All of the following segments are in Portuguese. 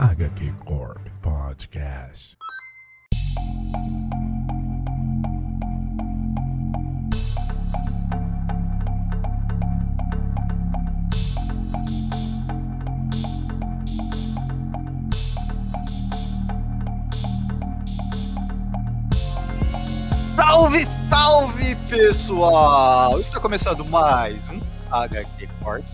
HQ Corp Podcast. Salve, salve pessoal! Está começando mais um HQ.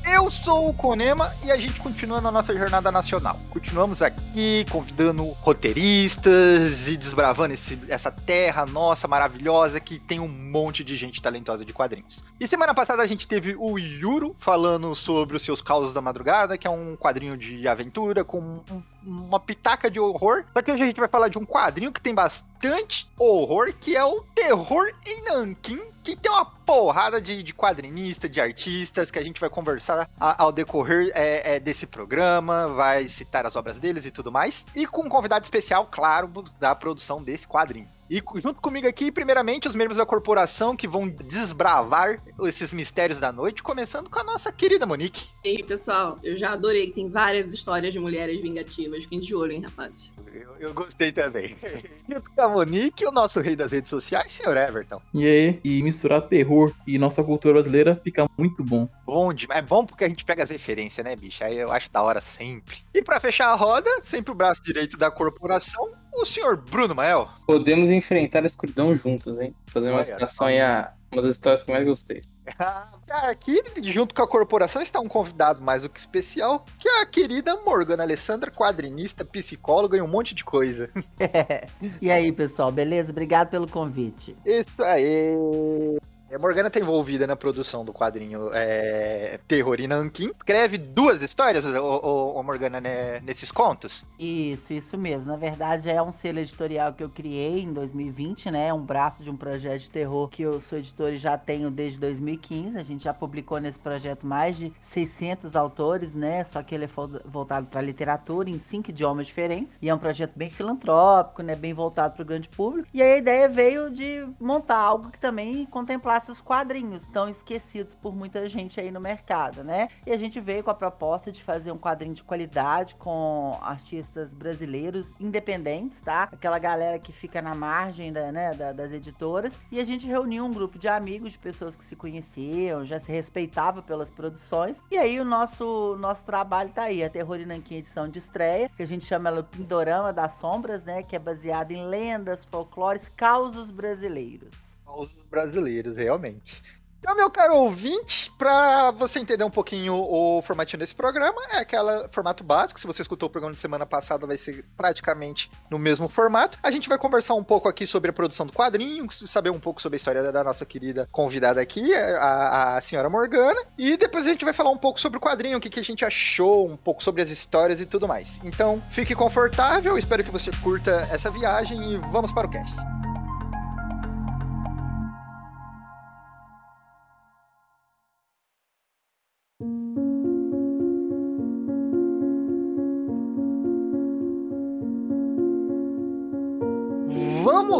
Eu sou o Konema e a gente continua na nossa jornada nacional. Continuamos aqui convidando roteiristas e desbravando esse- essa terra nossa maravilhosa que tem um monte de gente talentosa de quadrinhos. E semana passada a gente teve o Yuro falando sobre os seus causos da madrugada, que é um quadrinho de aventura com um- uma pitaca de horror. Só que hoje a gente vai falar de um quadrinho que tem bastante horror, que é o Terror em Nankin, que tem uma porrada de, de quadrinista, de artistas, que a gente vai conversar a- ao decorrer é, é, desse programa, vai citar as obras deles e tudo mais. E com um convidado especial, claro, da produção desse quadrinho. E junto comigo aqui, primeiramente, os membros da corporação que vão desbravar esses mistérios da noite, começando com a nossa querida Monique. E aí, pessoal, eu já adorei que tem várias histórias de mulheres vingativas. Fiquem de olho, hein, rapazes. Eu, eu gostei também. Junto com a Monique, o nosso rei das redes sociais, senhor Everton. E aí, e misturar terror e nossa cultura brasileira fica muito bom. Bom demais. É bom porque a gente pega as referências, né, bicho? Aí eu acho da hora sempre. E pra fechar a roda, sempre o braço direito da corporação, o senhor Bruno Mael. Podemos enfrentar a escuridão juntos, hein? Fazer uma Olha citação aí a uma das histórias que eu mais gostei. Aqui, junto com a corporação, está um convidado mais do que especial, que é a querida Morgana Alessandra, quadrinista, psicóloga e um monte de coisa. E aí, pessoal, beleza? Obrigado pelo convite. Isso aí. A Morgana tá envolvida na produção do quadrinho é, Terror em Nankin. Escreve duas histórias, ô, Morgana, né, nesses contos. Isso, isso mesmo. Na verdade, é um selo editorial que eu criei em 2020, né? É um braço de um projeto de terror que eu sou editor e já tenho desde 2015. A gente já publicou nesse projeto mais de 600 autores, né? Só que ele é voltado para literatura em cinco idiomas diferentes. E é um projeto bem filantrópico, né? Bem voltado para o grande público. E a ideia veio de montar algo que também contemplasse os quadrinhos tão esquecidos por muita gente aí no mercado, né? E a gente veio com a proposta de fazer um quadrinho de qualidade com artistas brasileiros independentes, tá? Aquela galera que fica na margem da, né, da- das editoras. E a gente reuniu um grupo de amigos, de pessoas que se conheciam, já se respeitavam pelas produções. E aí o nosso, nosso trabalho tá aí, a Terror e Nanquim edição de estreia, que a gente chama ela Pindorama das Sombras, né? Que é baseada em lendas, folclores, causos brasileiros. Os brasileiros, realmente. Então, meu caro ouvinte, pra você entender um pouquinho o formatinho desse programa, é aquele formato básico. Se você escutou o programa de semana passada, vai ser praticamente no mesmo formato. A gente vai conversar um pouco aqui sobre a produção do quadrinho, saber um pouco sobre a história da- da nossa querida convidada aqui, a, a senhora Morgana. E depois a gente vai falar um pouco sobre o quadrinho, o que, que a gente achou, um pouco sobre as histórias e tudo mais. Então, fique confortável, espero que você curta essa viagem e vamos para o cast.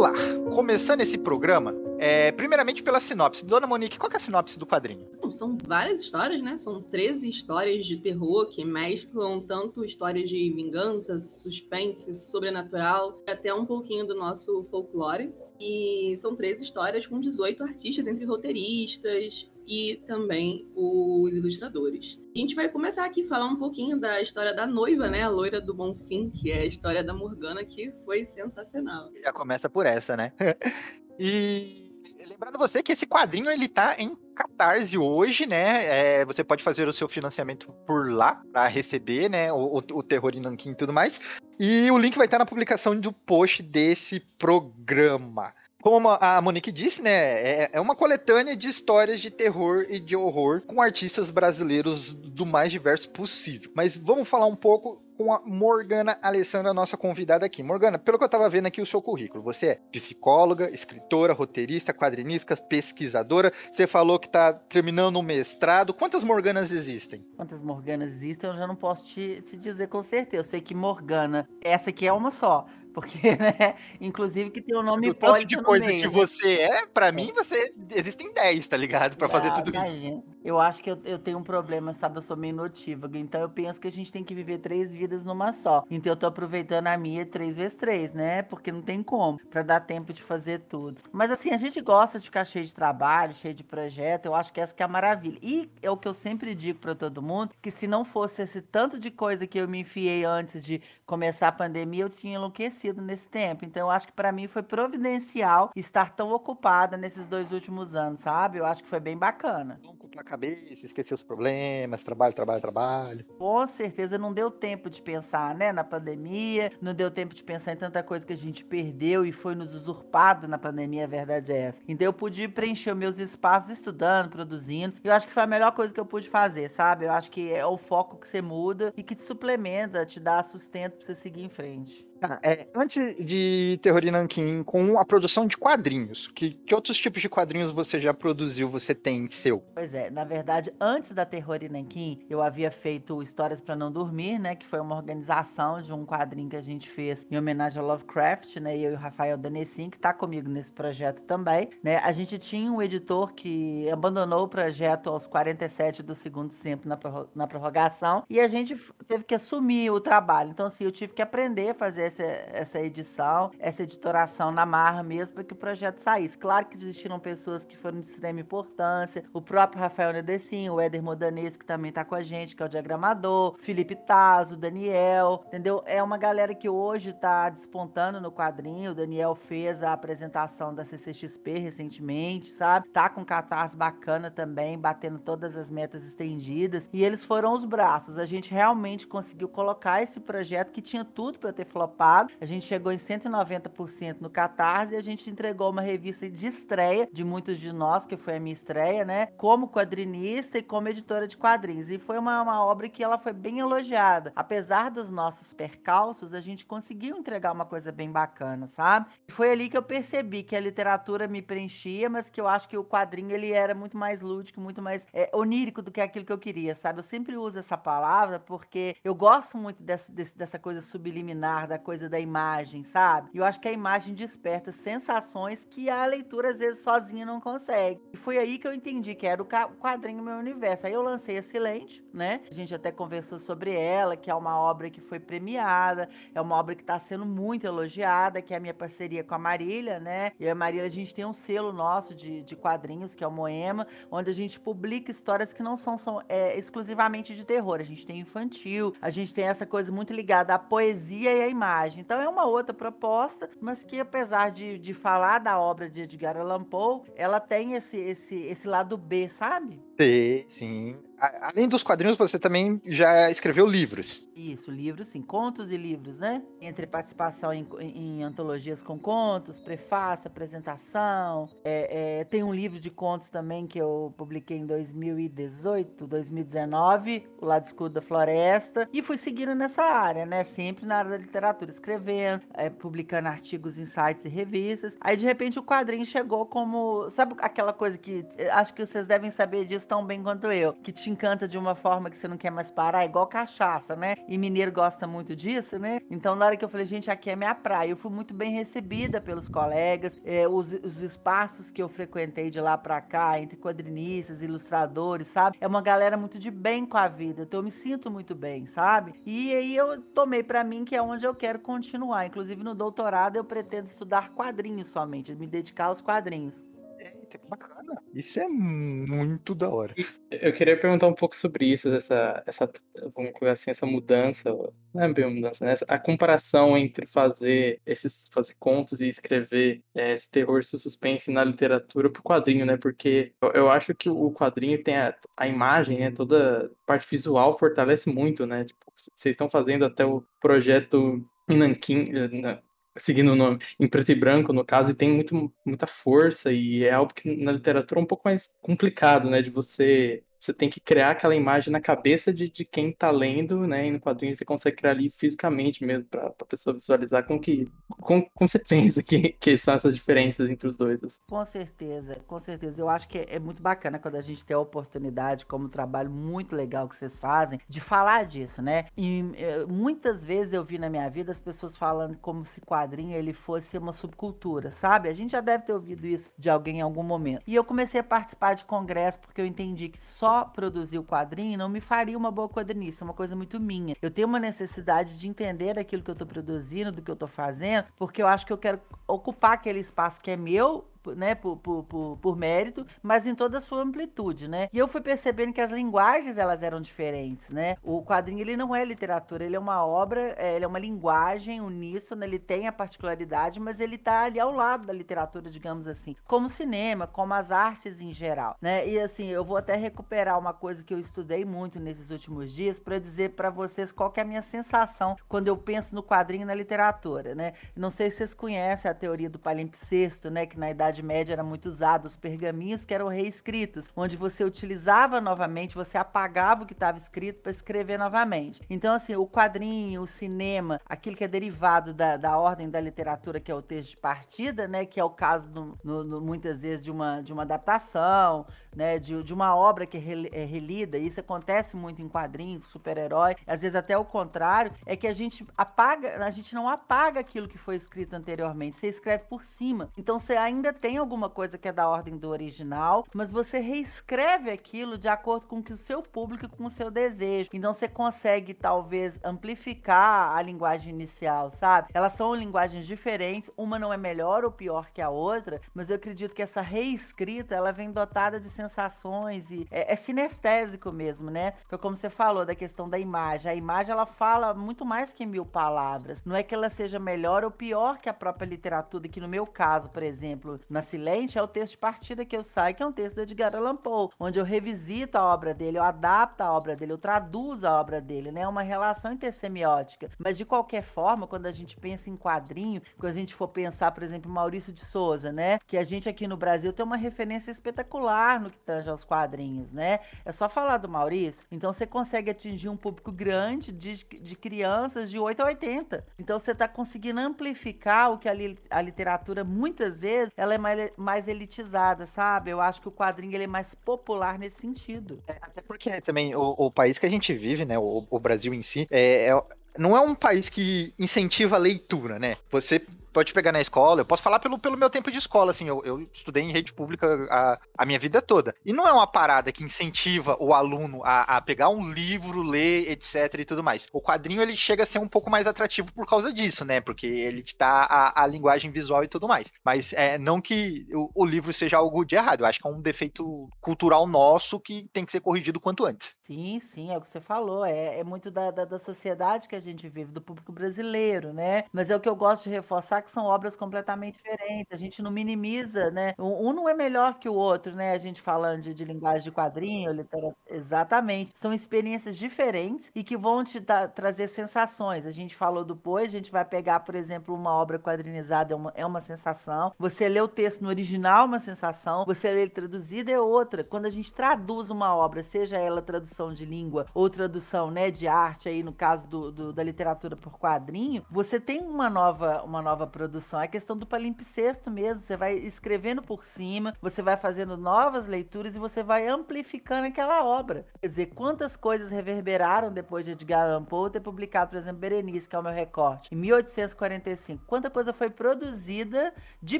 Lá! Começando esse programa, é, primeiramente pela sinopse. Dona Monique, qual é a sinopse do quadrinho? Bom, são várias histórias, né? São 13 histórias de terror que mesclam tanto histórias de vingança, suspense, sobrenatural, até um pouquinho do nosso folclore. E são 13 histórias com 18 artistas, entre roteiristas e também os ilustradores. A gente vai começar aqui a falar um pouquinho da história da noiva, né? A loira do Bonfim, que é a história da Morgana, que foi sensacional. Já começa por essa, né? e lembrando você que esse quadrinho ele tá em Catarse hoje, né? É, você pode fazer o seu financiamento por lá para receber, né? O, o, o Terror em Nankin e tudo mais. E o link vai estar na publicação do post desse programa. Como a Monique disse, né? É, é uma coletânea de histórias de terror e de horror com artistas brasileiros do mais diverso possível. Mas vamos falar um pouco com a Morgana Alessandra, nossa convidada aqui. Morgana, pelo que eu tava vendo aqui o seu currículo, você é psicóloga, escritora, roteirista, quadrinista, pesquisadora. Você falou que tá terminando um mestrado. Quantas Morganas existem? Quantas Morganas existem, eu já não posso te, te dizer com certeza. Eu sei que Morgana, essa aqui é uma só. Porque, né? Inclusive que tem o nome Do tanto de coisa meio, que né? você é, pra mim, você existem 10, tá ligado? Pra fazer Ah, tudo isso. imagina. Eu acho que eu, eu tenho um problema, sabe? Eu sou meio notívaga. Então eu penso que a gente tem que viver três vidas numa só. Então eu tô aproveitando a minha três vezes três, né? Porque não tem como, pra dar tempo de fazer tudo. Mas assim, a gente gosta de ficar cheio de trabalho, cheio de projeto. Eu acho que essa que é a maravilha. E é o que eu sempre digo pra todo mundo, que se não fosse esse tanto de coisa que eu me enfiei antes de começar a pandemia, eu tinha enlouquecido nesse tempo. Então eu acho que pra mim foi providencial estar tão ocupada nesses dois últimos anos, sabe? Eu acho que foi bem bacana. Vamos ocupar a cabeça, esquecer os problemas, trabalho, trabalho, trabalho. Com certeza não deu tempo de pensar, né, na pandemia, não deu tempo de pensar em tanta coisa que a gente perdeu e foi nos usurpado na pandemia, a verdade é essa. Então eu pude preencher meus espaços estudando, produzindo. Eu acho que foi a melhor coisa que eu pude fazer, sabe? Eu acho que é o foco que você muda e que te suplementa, te dá sustento pra você seguir em frente. Ah, é, antes de Terror em com a produção de quadrinhos, que, que outros tipos de quadrinhos você já produziu, você tem seu? Pois é, na verdade, antes da Terror e Nanquim, eu havia feito Histórias para Não Dormir, né? Que foi uma organização de um quadrinho que a gente fez em homenagem ao Lovecraft, né? Eu e o Rafael Danessin, que tá comigo nesse projeto também, né? A gente tinha um editor que abandonou o projeto aos 47 do segundo tempo na, prorro- na prorrogação, e a gente teve que assumir o trabalho. Então, assim, eu tive que aprender a fazer essa, essa edição, essa editoração na marra mesmo, para que o projeto saísse. Claro que existiram pessoas que foram de extrema importância, o próprio Rafael Nedecin, o Éder Modanês, que também tá com a gente, que é o diagramador, Felipe Tazo, Daniel, entendeu? É uma galera que hoje tá despontando no quadrinho. O Daniel fez a apresentação da CCXP recentemente, sabe? Tá com catarse bacana também, batendo todas as metas estendidas. E eles foram os braços. A gente realmente conseguiu colocar esse projeto que tinha tudo para ter flopado. A gente chegou em 190% no Catarse e a gente entregou uma revista de estreia de muitos de nós, que foi a minha estreia, né? Como quadrinista e como editora de quadrinhos. E foi uma, uma obra que ela foi bem elogiada. Apesar dos nossos percalços, a gente conseguiu entregar uma coisa bem bacana, sabe? E foi ali que eu percebi que a literatura me preenchia, mas que eu acho que o quadrinho ele era muito mais lúdico, muito mais é, onírico do que aquilo que eu queria, sabe? Eu sempre uso essa palavra porque eu gosto muito dessa, dessa coisa subliminar, da coisa da imagem, sabe? E eu acho que a imagem desperta sensações que a leitura às vezes sozinha não consegue. E foi aí que eu entendi que era o quadrinho meu universo. Aí eu lancei a Silente, né? A gente até conversou sobre ela, que é uma obra que foi premiada, é uma obra que está sendo muito elogiada, que é a minha parceria com a Marília, né? E a Marília, a gente tem um selo nosso de, de quadrinhos, que é o Moema, onde a gente publica histórias que não são, são é, exclusivamente de terror. A gente tem infantil, a gente tem essa coisa muito ligada à poesia e à imagem. Então é uma outra proposta, mas que apesar de, de falar da obra de Edgar Allan Poe, ela tem esse, esse, esse lado B, sabe? Sim, sim. Além dos quadrinhos, você também já escreveu livros. Isso, livros, sim, contos e livros, né? Entre participação em, em antologias com contos, prefácio, apresentação. É, é, tem um livro de contos também que eu publiquei em 2018, 2019, O Lado Escuro da Floresta. E fui seguindo nessa área, né? Sempre na área da literatura, escrevendo, é, publicando artigos em sites e revistas. Aí, de repente, o quadrinho chegou como. Sabe aquela coisa que. eh, Acho que vocês devem saber disso tão bem quanto eu. Que encanta de uma forma que você não quer mais parar, igual cachaça, né? E mineiro gosta muito disso, né? Então, na hora que eu falei, gente, aqui é minha praia, eu fui muito bem recebida pelos colegas, é, os, os espaços que eu frequentei de lá pra cá, entre quadrinistas, ilustradores, sabe? É uma galera muito de bem com a vida, então eu me sinto muito bem, sabe? E aí eu tomei pra mim que é onde eu quero continuar. Inclusive, no doutorado, eu pretendo estudar quadrinhos somente, me dedicar aos quadrinhos. Eita, que bacana. Isso é muito da hora. Eu queria perguntar um pouco sobre isso, essa, essa, vamos colocar assim, essa mudança, não é bem uma mudança, né? A comparação entre fazer esses, fazer contos e escrever eh, esse terror, esse suspense na literatura pro quadrinho, né? Porque eu, eu acho que o quadrinho tem a, a imagem, né? Toda a parte visual fortalece muito, né? Tipo, vocês estão fazendo até o projeto Nankin, eh, seguindo o nome, em preto e branco, no caso, e tem muito, muita força, e é algo que na literatura é um pouco mais complicado, né? De você. Você tem que criar aquela imagem na cabeça de, de quem tá lendo, né? E no quadrinho você consegue criar ali fisicamente mesmo, pra, pra pessoa visualizar como que, como, como você pensa que, que são essas diferenças entre os dois? assim? Com certeza, com certeza. Eu acho que é, é muito bacana quando a gente tem a oportunidade, como um trabalho muito legal que vocês fazem, de falar disso, né? E eh, muitas vezes eu vi na minha vida as pessoas falando como se quadrinho ele fosse uma subcultura, sabe? A gente já deve ter ouvido isso de alguém em algum momento. E eu comecei a participar de congresso porque eu entendi que só produzir o quadrinho não me faria uma boa quadrinista, é uma coisa muito minha. Eu tenho uma necessidade de entender aquilo que eu tô produzindo, do que eu tô fazendo, porque eu acho que eu quero ocupar aquele espaço que é meu né, por, por, por, por, mérito, mas em toda a sua amplitude, né? E eu fui percebendo que as linguagens elas eram diferentes, né? O quadrinho ele não é literatura, ele é uma obra, é, ele é uma linguagem uníssona, ele tem a particularidade, mas ele tá ali ao lado da literatura, digamos assim, como o cinema, como as artes em geral, né? E assim, eu vou até recuperar uma coisa que eu estudei muito nesses últimos dias para dizer para vocês qual é a minha sensação quando eu penso no quadrinho na literatura, né? Não sei se vocês conhecem a teoria do palimpsesto, né, que na idade Idade Média era muito usado os pergaminhos que eram reescritos, onde você utilizava novamente, você apagava o que estava escrito para escrever novamente. Então, assim, o quadrinho, o cinema, aquilo que é derivado da, da ordem da literatura, que é o texto de partida, né, que é o caso, do, no, no, muitas vezes, de uma, de uma adaptação, né, de, de uma obra que é, é relida, isso acontece muito em quadrinhos, super-herói, às vezes até o contrário, é que a gente apaga, a gente não apaga aquilo que foi escrito anteriormente, você escreve por cima. Então você ainda tem alguma coisa que é da ordem do original, mas você reescreve aquilo de acordo com que o seu público, com o seu desejo. Então você consegue talvez amplificar a linguagem inicial, sabe? Elas são linguagens diferentes, uma não é melhor ou pior que a outra, mas eu acredito que essa reescrita ela vem dotada de sensações e é, é sinestésico mesmo, né? Foi como você falou da questão da imagem. A imagem ela fala muito mais que mil palavras. Não é que ela seja melhor ou pior que a própria literatura, que no meu caso, por exemplo, na Silente é o texto de partida que eu saio, que é um texto do Edgar Allan Poe, onde eu revisito a obra dele, eu adapto a obra dele, eu traduzo a obra dele, né? É uma relação intersemiótica. Mas de qualquer forma, quando a gente pensa em quadrinho, quando a gente for pensar, por exemplo, Maurício de Souza, né? Que a gente aqui no Brasil tem uma referência espetacular no que tange aos quadrinhos, né? É só falar do Maurício. Então você consegue atingir um público grande de, de crianças de 8 a 80. Então você está conseguindo amplificar o que a, li, a literatura muitas vezes ela é mais, mais elitizada, sabe? Eu acho que o quadrinho ele é mais popular nesse sentido. É, até porque também o, o, país que a gente vive, né, o, o Brasil em si, é, é, não é um país que incentiva a leitura, né? Você pode pegar na escola, eu posso falar pelo, pelo meu tempo de escola, assim, eu, eu estudei em rede pública a, a minha vida toda. E não é uma parada que incentiva o aluno a, a pegar um livro, ler, etc e tudo mais. O quadrinho, ele chega a ser um pouco mais atrativo por causa disso, né? Porque ele te dá a, a linguagem visual e tudo mais. Mas é, não que o, o livro seja algo de errado, eu acho que é um defeito cultural nosso que tem que ser corrigido quanto antes. Sim, sim, é o que você falou, é, é muito da, da, da sociedade que a gente vive, do público brasileiro, né? Mas é o que eu gosto de reforçar que são obras completamente diferentes. A gente não minimiza, né? Um não é melhor que o outro, né? A gente falando de, de linguagem de quadrinho, literatura. Exatamente. São experiências diferentes e que vão te trazer sensações. A gente falou do Poe, a gente vai pegar, por exemplo, uma obra quadrinizada, é uma, é uma sensação. Você lê o texto no original, é uma sensação. Você lê ele traduzido, é outra. Quando a gente traduz uma obra, seja ela tradução de língua ou tradução né, de arte, aí no caso do, do da literatura por quadrinho, você tem uma nova, uma nova produção. É a questão do palimpsesto mesmo. Você vai escrevendo por cima, você vai fazendo novas leituras e você vai amplificando aquela obra. Quer dizer, quantas coisas reverberaram depois de Edgar Allan Poe ter publicado, por exemplo, Berenice, que é o meu recorte, em 1845. Quanta coisa foi produzida de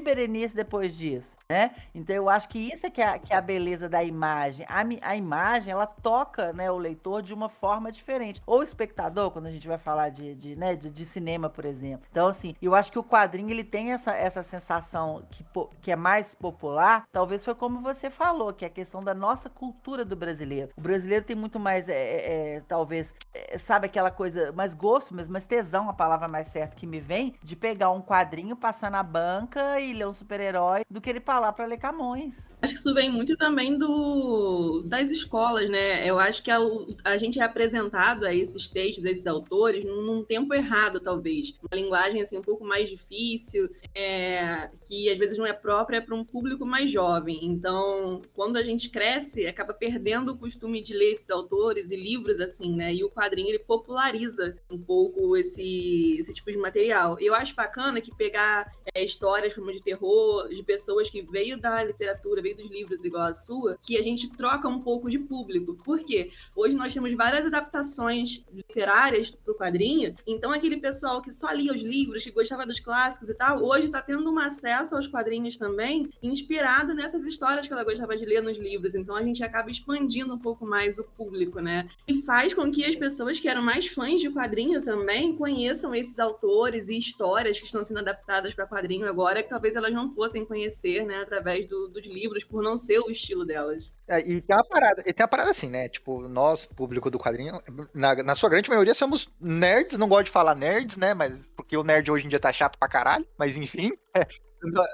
Berenice depois disso, né? Então eu acho que isso é que é, que é a beleza da imagem. A, a imagem, ela toca né, o leitor de uma forma diferente. Ou o espectador, quando a gente vai falar de, de, né, de, de cinema, por exemplo. Então, assim, eu acho que o quadrinho ele tem essa, essa sensação que, que é mais popular, talvez foi como você falou, que é a questão da nossa cultura do brasileiro. O brasileiro tem muito mais, é, é, é talvez, é, sabe aquela coisa, mais gosto mesmo, mais tesão, a palavra mais certa que me vem, de pegar um quadrinho, passar na banca e ler um super-herói, do que ele falar para ler Camões. Acho que isso vem muito também do das escolas, né? Eu acho que a, a gente é apresentado a esses textos, a esses autores, num, num tempo errado, talvez. Uma linguagem assim um pouco mais difícil, é, que às vezes não é própria para um público mais jovem. Então, quando a gente cresce, acaba perdendo o costume de ler esses autores e livros assim, né? E o quadrinho ele populariza um pouco esse, esse tipo de material. Eu acho bacana que pegar é, histórias como de terror de pessoas que veio da literatura, veio dos livros igual a sua, que a gente troca um pouco de público. Por quê? Hoje nós temos várias adaptações literárias para o quadrinho, então aquele pessoal que só lia os livros, que gostava dos clássicos e tal, hoje está tendo um acesso aos quadrinhos também, inspirado nessas histórias que ela gostava de ler nos livros. Então a gente acaba expandindo um pouco mais o público, né? E faz com que as pessoas que eram mais fãs de quadrinho também conheçam esses autores e histórias que estão sendo adaptadas para quadrinho agora, que talvez elas não fossem conhecer, né, através do, dos livros, por não ser o estilo delas. É, e tem uma parada, tem uma parada assim, né? Tipo, nós, público do quadrinho, na, na sua grande maioria somos nerds, não gosto de falar nerds, né? Mas porque o nerd hoje em dia tá chato pra caralho, mas enfim. É,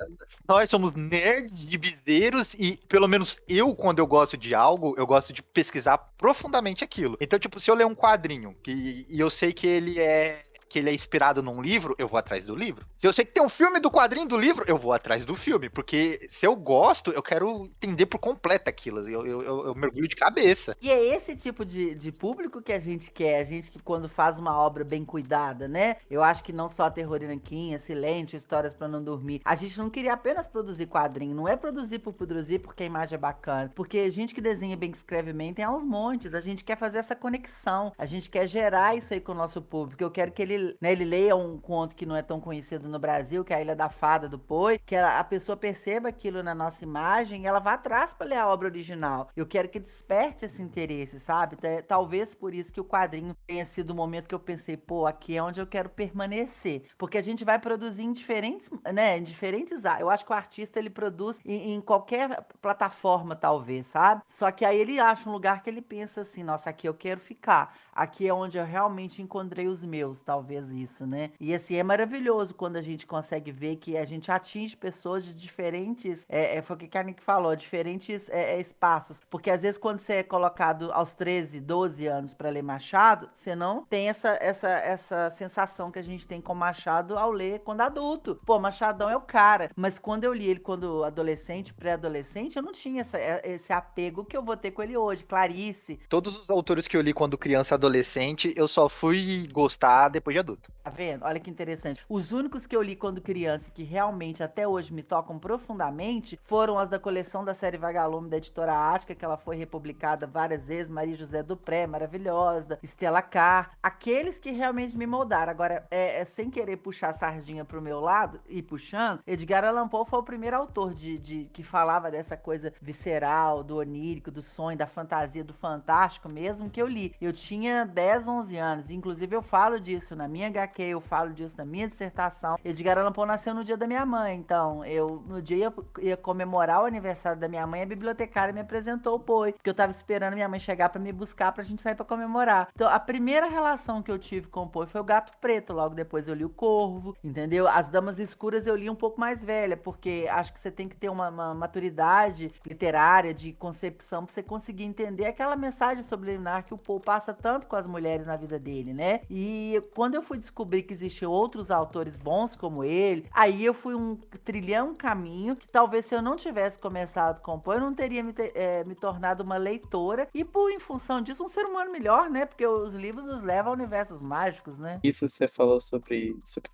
nós somos nerds de bizeiros e, pelo menos eu, quando eu gosto de algo, eu gosto de pesquisar profundamente aquilo. Então, tipo, se eu ler um quadrinho e eu sei que ele é que ele é inspirado num livro, eu vou atrás do livro. Se eu sei que tem um filme do quadrinho do livro, eu vou atrás do filme. Porque se eu gosto, eu quero entender por completo aquilo. Eu, eu, eu, eu mergulho de cabeça. E é esse tipo de, de público que a gente quer. A gente que quando faz uma obra bem cuidada, né? Eu acho que não só a Terror Nanquinha, Silêncio, Histórias para Não Dormir. A gente não queria apenas produzir quadrinho. Não é produzir por produzir porque a imagem é bacana. Porque gente que desenha bem, que escreve bem, tem aos montes. A gente quer fazer essa conexão. A gente quer gerar isso aí com o nosso público. Eu quero que ele né, ele leia um conto que não é tão conhecido no Brasil, que é a Ilha da Fada do Poi, que a, pessoa perceba aquilo na nossa imagem e ela vá atrás para ler a obra original. Eu quero que desperte esse interesse, sabe? Talvez por isso que o quadrinho tenha sido o momento que eu pensei, pô, aqui é onde eu quero permanecer. Porque a gente vai produzir em diferentes, né, em diferentes Eu acho que o artista ele produz em, em qualquer plataforma, talvez, sabe? Só que aí ele acha um lugar que ele pensa assim, nossa, aqui eu quero ficar aqui é onde eu realmente encontrei os meus, talvez isso, né? E assim, é maravilhoso quando a gente consegue ver que a gente atinge pessoas de diferentes, é, é foi o que a Nick falou, diferentes é, é, espaços. Porque às vezes quando você é colocado aos 13, 12 anos para ler Machado, você não tem essa, essa, essa sensação que a gente tem com Machado ao ler quando adulto. Pô, Machadão é o cara. Mas quando eu li ele quando adolescente, pré-adolescente, eu não tinha essa, é, esse apego que eu vou ter com ele hoje. Clarice. Todos os autores que eu li quando criança adolescente adolescente, eu só fui gostar depois de adulto. Tá vendo? Olha que interessante. Os únicos que eu li quando criança que realmente até hoje me tocam profundamente foram as da coleção da série Vagalume da editora Ática, que ela foi republicada várias vezes, Maria José Dupré, maravilhosa, Estela Carr, aqueles que realmente me moldaram. Agora, é, é sem querer puxar a sardinha pro meu lado e puxando, Edgar Allan Poe foi o primeiro autor de, de que falava dessa coisa visceral, do onírico, do sonho, da fantasia, do fantástico mesmo que eu li. Eu tinha 10, 11 anos. Inclusive, eu falo disso na minha HQ, eu falo disso na minha dissertação. Edgar Allan Poe nasceu no dia da minha mãe. Então, eu, no dia, ia, ia comemorar o aniversário da minha mãe, a bibliotecária me apresentou o Poe. Porque eu tava esperando minha mãe chegar para me buscar pra gente sair para comemorar. Então, a primeira relação que eu tive com o Poe foi o Gato Preto. Logo depois eu li o Corvo, entendeu? As Damas Escuras eu li um pouco mais velha, porque acho que você tem que ter uma, uma maturidade literária, de concepção, pra você conseguir entender aquela mensagem subliminar que o Poe passa tanto com as mulheres na vida dele, né? E quando eu fui descobrir que existiam outros autores bons como ele, aí eu fui um trilhão um caminho que talvez se eu não tivesse começado a compor, eu não teria me, é, me tornado uma leitora e por em função disso um ser humano melhor, né? Porque os livros nos levam a universos mágicos, né? Isso você falou sobre, sobre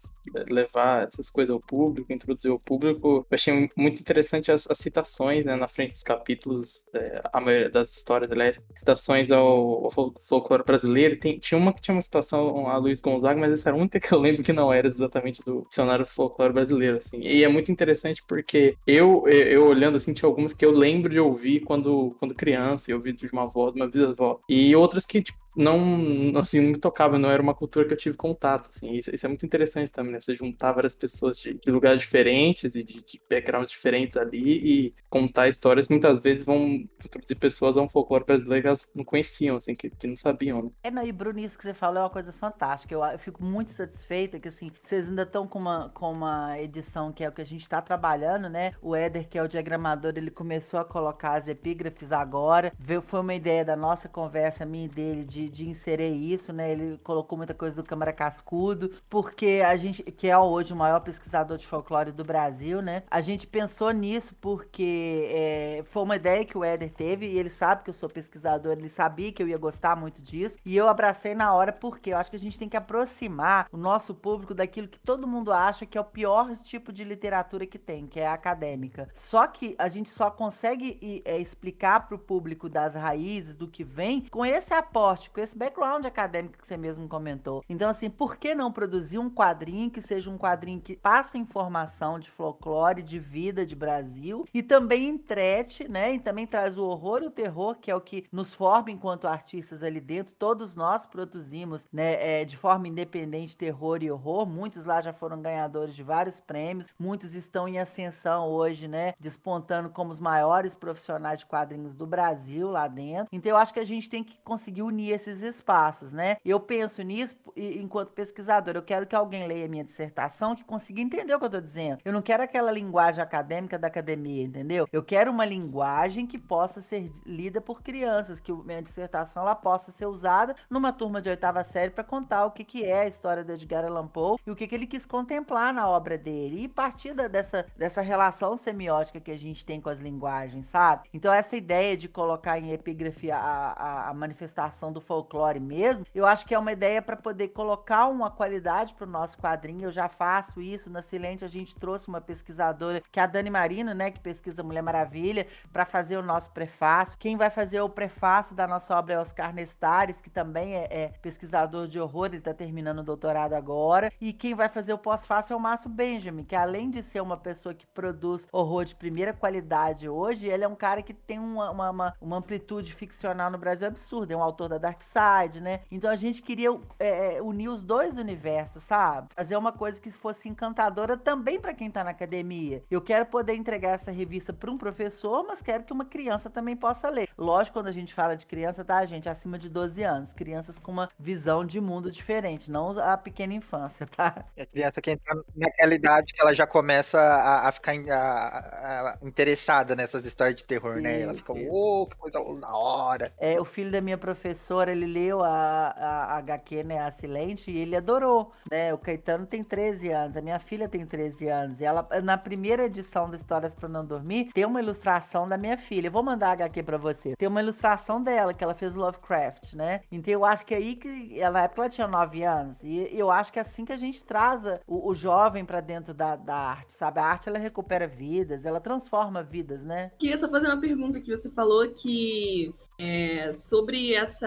levar essas coisas ao público, introduzir ao público. Eu achei muito interessante as, as citações né, na frente dos capítulos, é, a maioria das histórias, aliás, citações ao, ao folclore brasileiro. Tem, tinha uma que tinha uma citação a Luiz Gonzaga, mas essa era a única que eu lembro que não era exatamente do dicionário folclore brasileiro. Assim. E é muito interessante porque eu, eu, eu olhando assim, tinha algumas que eu lembro de ouvir quando, quando criança, e ouvi de uma avó, de uma bisavó. E outras que, tipo, não, assim, não me tocava, não era uma cultura que eu tive contato, assim, isso, isso é muito interessante também, né, você juntar várias pessoas de, de lugares diferentes e de, de, backgrounds diferentes ali e contar histórias que muitas vezes vão introduzir pessoas a um folclore brasileiro que elas não conheciam, assim, que, que não sabiam, né. É, não, e Bruno, isso que você falou é uma coisa fantástica, eu, eu fico muito satisfeita que, assim, vocês ainda estão com uma, com uma edição que é o que a gente está trabalhando, né, o Éder, que é o diagramador, ele começou a colocar as epígrafes agora, foi uma ideia da nossa conversa, minha e dele, de de, de inserir isso, né? Ele colocou muita coisa do Câmara Cascudo, porque a gente, que é hoje o maior pesquisador de folclore do Brasil, né? A gente pensou nisso porque é, foi uma ideia que o Éder teve e ele sabe que eu sou pesquisador, ele sabia que eu ia gostar muito disso e eu abracei na hora porque eu acho que a gente tem que aproximar o nosso público daquilo que todo mundo acha que é o pior tipo de literatura que tem, que é a acadêmica. Só que a gente só consegue é, explicar para o público das raízes, do que vem, com esse aporte, com esse background acadêmico que você mesmo comentou. Então, assim, por que não produzir um quadrinho que seja um quadrinho que passe informação de folclore, de vida de Brasil e também entrete, né? E também traz o horror e o terror, que é o que nos forma enquanto artistas ali dentro. Todos nós produzimos, né, é, de forma independente terror e horror. Muitos lá já foram ganhadores de vários prêmios, muitos estão em ascensão hoje, né? Despontando como os maiores profissionais de quadrinhos do Brasil lá dentro. Então eu acho que a gente tem que conseguir unir esses espaços, né? Eu penso nisso enquanto pesquisador. Eu quero que alguém leia minha dissertação que consiga entender o que eu estou dizendo. Eu não quero aquela linguagem acadêmica da academia, entendeu? Eu quero uma linguagem que possa ser lida por crianças, que minha dissertação ela possa ser usada numa turma de oitava série para contar o que, que é a história do Edgar Allan Poe e o que, que ele quis contemplar na obra dele. E partir dessa, dessa relação semiótica que a gente tem com as linguagens, sabe? Então, essa ideia de colocar em epígrafe a, a, a manifestação do folclore mesmo, eu acho que é uma ideia para poder colocar uma qualidade para o nosso quadrinho. Eu já faço isso. Na Silente, a gente trouxe uma pesquisadora, que é a Dani Marino, né? Que pesquisa Mulher Maravilha, para fazer o nosso prefácio. Quem vai fazer o prefácio da nossa obra é Oscar Nestares, que também é, é pesquisador de horror, ele está terminando o doutorado agora. E quem vai fazer o pós-fácil é o Márcio Benjamin, que além de ser uma pessoa que produz horror de primeira qualidade hoje, ele é um cara que tem uma, uma, uma, uma amplitude ficcional no Brasil absurda. É um autor da Dark Side, né? Então a gente queria é, é unir os dois universos, sabe? Fazer uma coisa que fosse encantadora também para quem tá na academia. Eu quero poder entregar essa revista para um professor, mas quero que uma criança também possa ler. Lógico, quando a gente fala de criança, tá, gente? Acima de 12 anos. Crianças com uma visão de mundo diferente, não a pequena infância, tá? É a criança que entra naquela idade que ela já começa a, a ficar a, a, interessada nessas histórias de terror, né? Ela fica, ô, oh, que coisa da hora. É, o filho da minha professora, ele leu a, a, a HQ, né, a Silente, e ele adorou, né? O Caetano tem 13 anos, a minha filha tem 13 anos, e ela, na primeira edição do Histórias para Não Dormir, tem uma ilustração da minha filha. Eu vou mandar a HQ para você. Tem uma ilustração dela, que ela fez Lovecraft, né? Então eu acho que é aí que, ela, na época ela tinha 9 anos, e eu acho que é assim que a gente traz o, o jovem para dentro da, da arte, sabe? A arte, ela recupera vidas, ela transforma vidas, né? Queria só fazer uma pergunta que você falou que é, sobre essa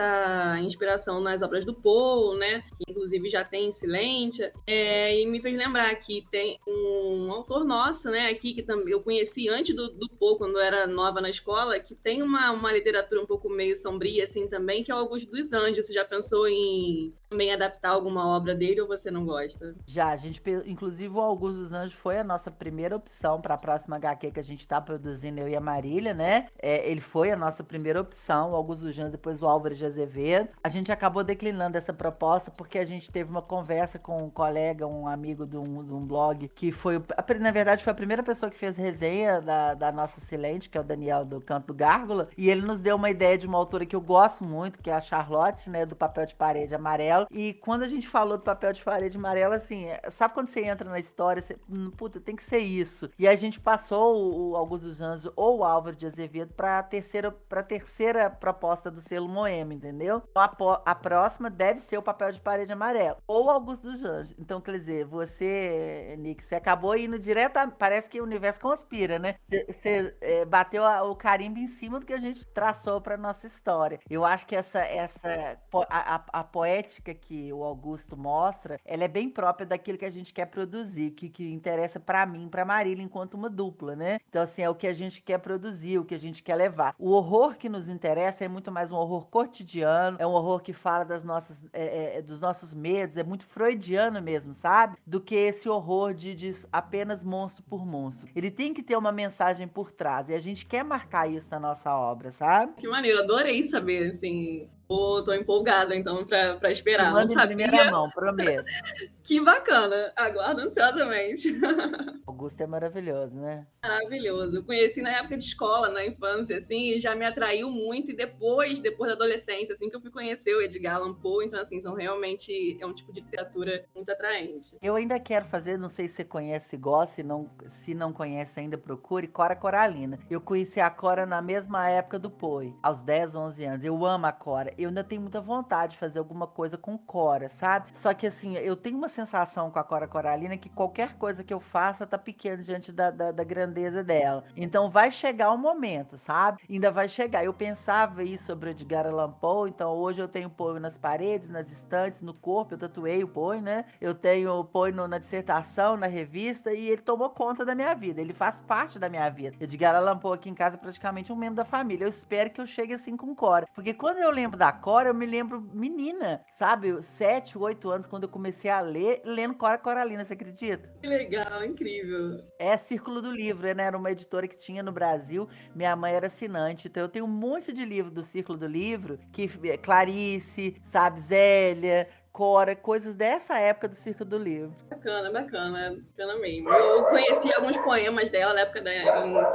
inspiração nas obras do Poe, né? Que inclusive já tem Silente, é, e me fez lembrar que tem um autor nosso, né? Aqui que também eu conheci antes do, do Poe, quando eu era nova na escola, que tem uma, uma literatura um pouco meio sombria assim também, que é o Augusto dos Anjos. Você já pensou em também adaptar alguma obra dele ou você não gosta? Já, a gente, inclusive o Augusto dos Anjos foi a nossa primeira opção para a próxima HQ que a gente está produzindo, eu e a Marília, né? É, ele foi a nossa primeira opção, o Augusto dos Anjos, depois o Álvaro de Azevedo. A gente acabou declinando essa proposta porque a gente teve uma conversa com um colega, um amigo de um, de um blog, que foi, na verdade, foi a primeira pessoa que fez resenha da, da nossa Silente, que é o Daniel do Canto do Gárgula, e ele nos deu uma ideia de uma autora que eu gosto muito, que é a Charlotte, né, do Papel de Parede Amarelo. E quando a gente falou do papel de parede amarelo, assim, sabe quando você entra na história, você, hum, puta, tem que ser isso. E a gente passou o Augusto dos Anjos ou o Álvaro de Azevedo para terceira, pra terceira proposta do selo Moema, entendeu? Então, a, a, próxima deve ser o papel de parede amarelo ou Augusto dos Anjos. Então, quer dizer, você, Nick, você acabou indo direto, a, parece que o universo conspira, né? Você é, bateu a, o carimbo em cima do que a gente traçou para nossa história. Eu acho que essa, essa a, a poética que o Augusto mostra, ela é bem própria daquilo que a gente quer produzir, que, que interessa para mim, para Marília, enquanto uma dupla, né? Então, assim, é o que a gente quer produzir, o que a gente quer levar. O horror que nos interessa é muito mais um horror cotidiano, é um horror que fala das nossas, é, é, dos nossos medos, é muito freudiano mesmo, sabe? Do que esse horror de, de apenas monstro por monstro. Ele tem que ter uma mensagem por trás, e a gente quer marcar isso na nossa obra, sabe? Que maneiro, adorei saber, assim, Pô, tô empolgada, então, pra esperar. Não sabia. primeira mão, prometo. Que bacana. Aguardo ansiosamente. Augusto é maravilhoso, né? Maravilhoso. Conheci na época de escola, na infância, assim, e já me atraiu muito. E depois, depois da adolescência, assim, que eu fui conhecer o Edgar Allan Poe. Então, assim, são realmente... É um tipo de literatura muito atraente. Eu ainda quero fazer, não sei se você conhece e gosta, se não, se não conhece ainda, procure, Cora Coralina. Eu conheci a Cora na mesma época do Poe, aos 10, 11 anos. Eu amo a Cora. Eu ainda tenho muita vontade de fazer alguma coisa com Cora, sabe? Só que, assim, eu tenho uma sensação com a Cora Coralina que qualquer coisa que eu faça tá pequeno diante da, da, da grandeza dela. Então vai chegar o momento, sabe? Ainda vai chegar. Eu pensava isso sobre o Edgar Allan Poe, então hoje eu tenho Poe nas paredes, nas estantes, no corpo, eu tatuei o Poe, né? Eu tenho o Poe no- na dissertação, na revista, e ele tomou conta da minha vida, ele faz parte da minha vida. Edgar Allan Poe aqui em casa é praticamente um membro da família. Eu espero que eu chegue assim com Cora. Porque quando eu lembro da Cora, eu me lembro menina, sabe? Sete, oito anos, quando eu comecei a ler, lendo Cora Coralina, você acredita? Que legal, incrível. É Círculo do Livro, né? Era uma editora que tinha no Brasil. Minha mãe era assinante. Então eu tenho um monte de livro do Círculo do Livro, que é Clarice, sabe, Zélia, Cora, coisas dessa época do Círculo do Livro. Bacana, bacana, bacana mesmo. Eu conheci alguns poemas dela na época da,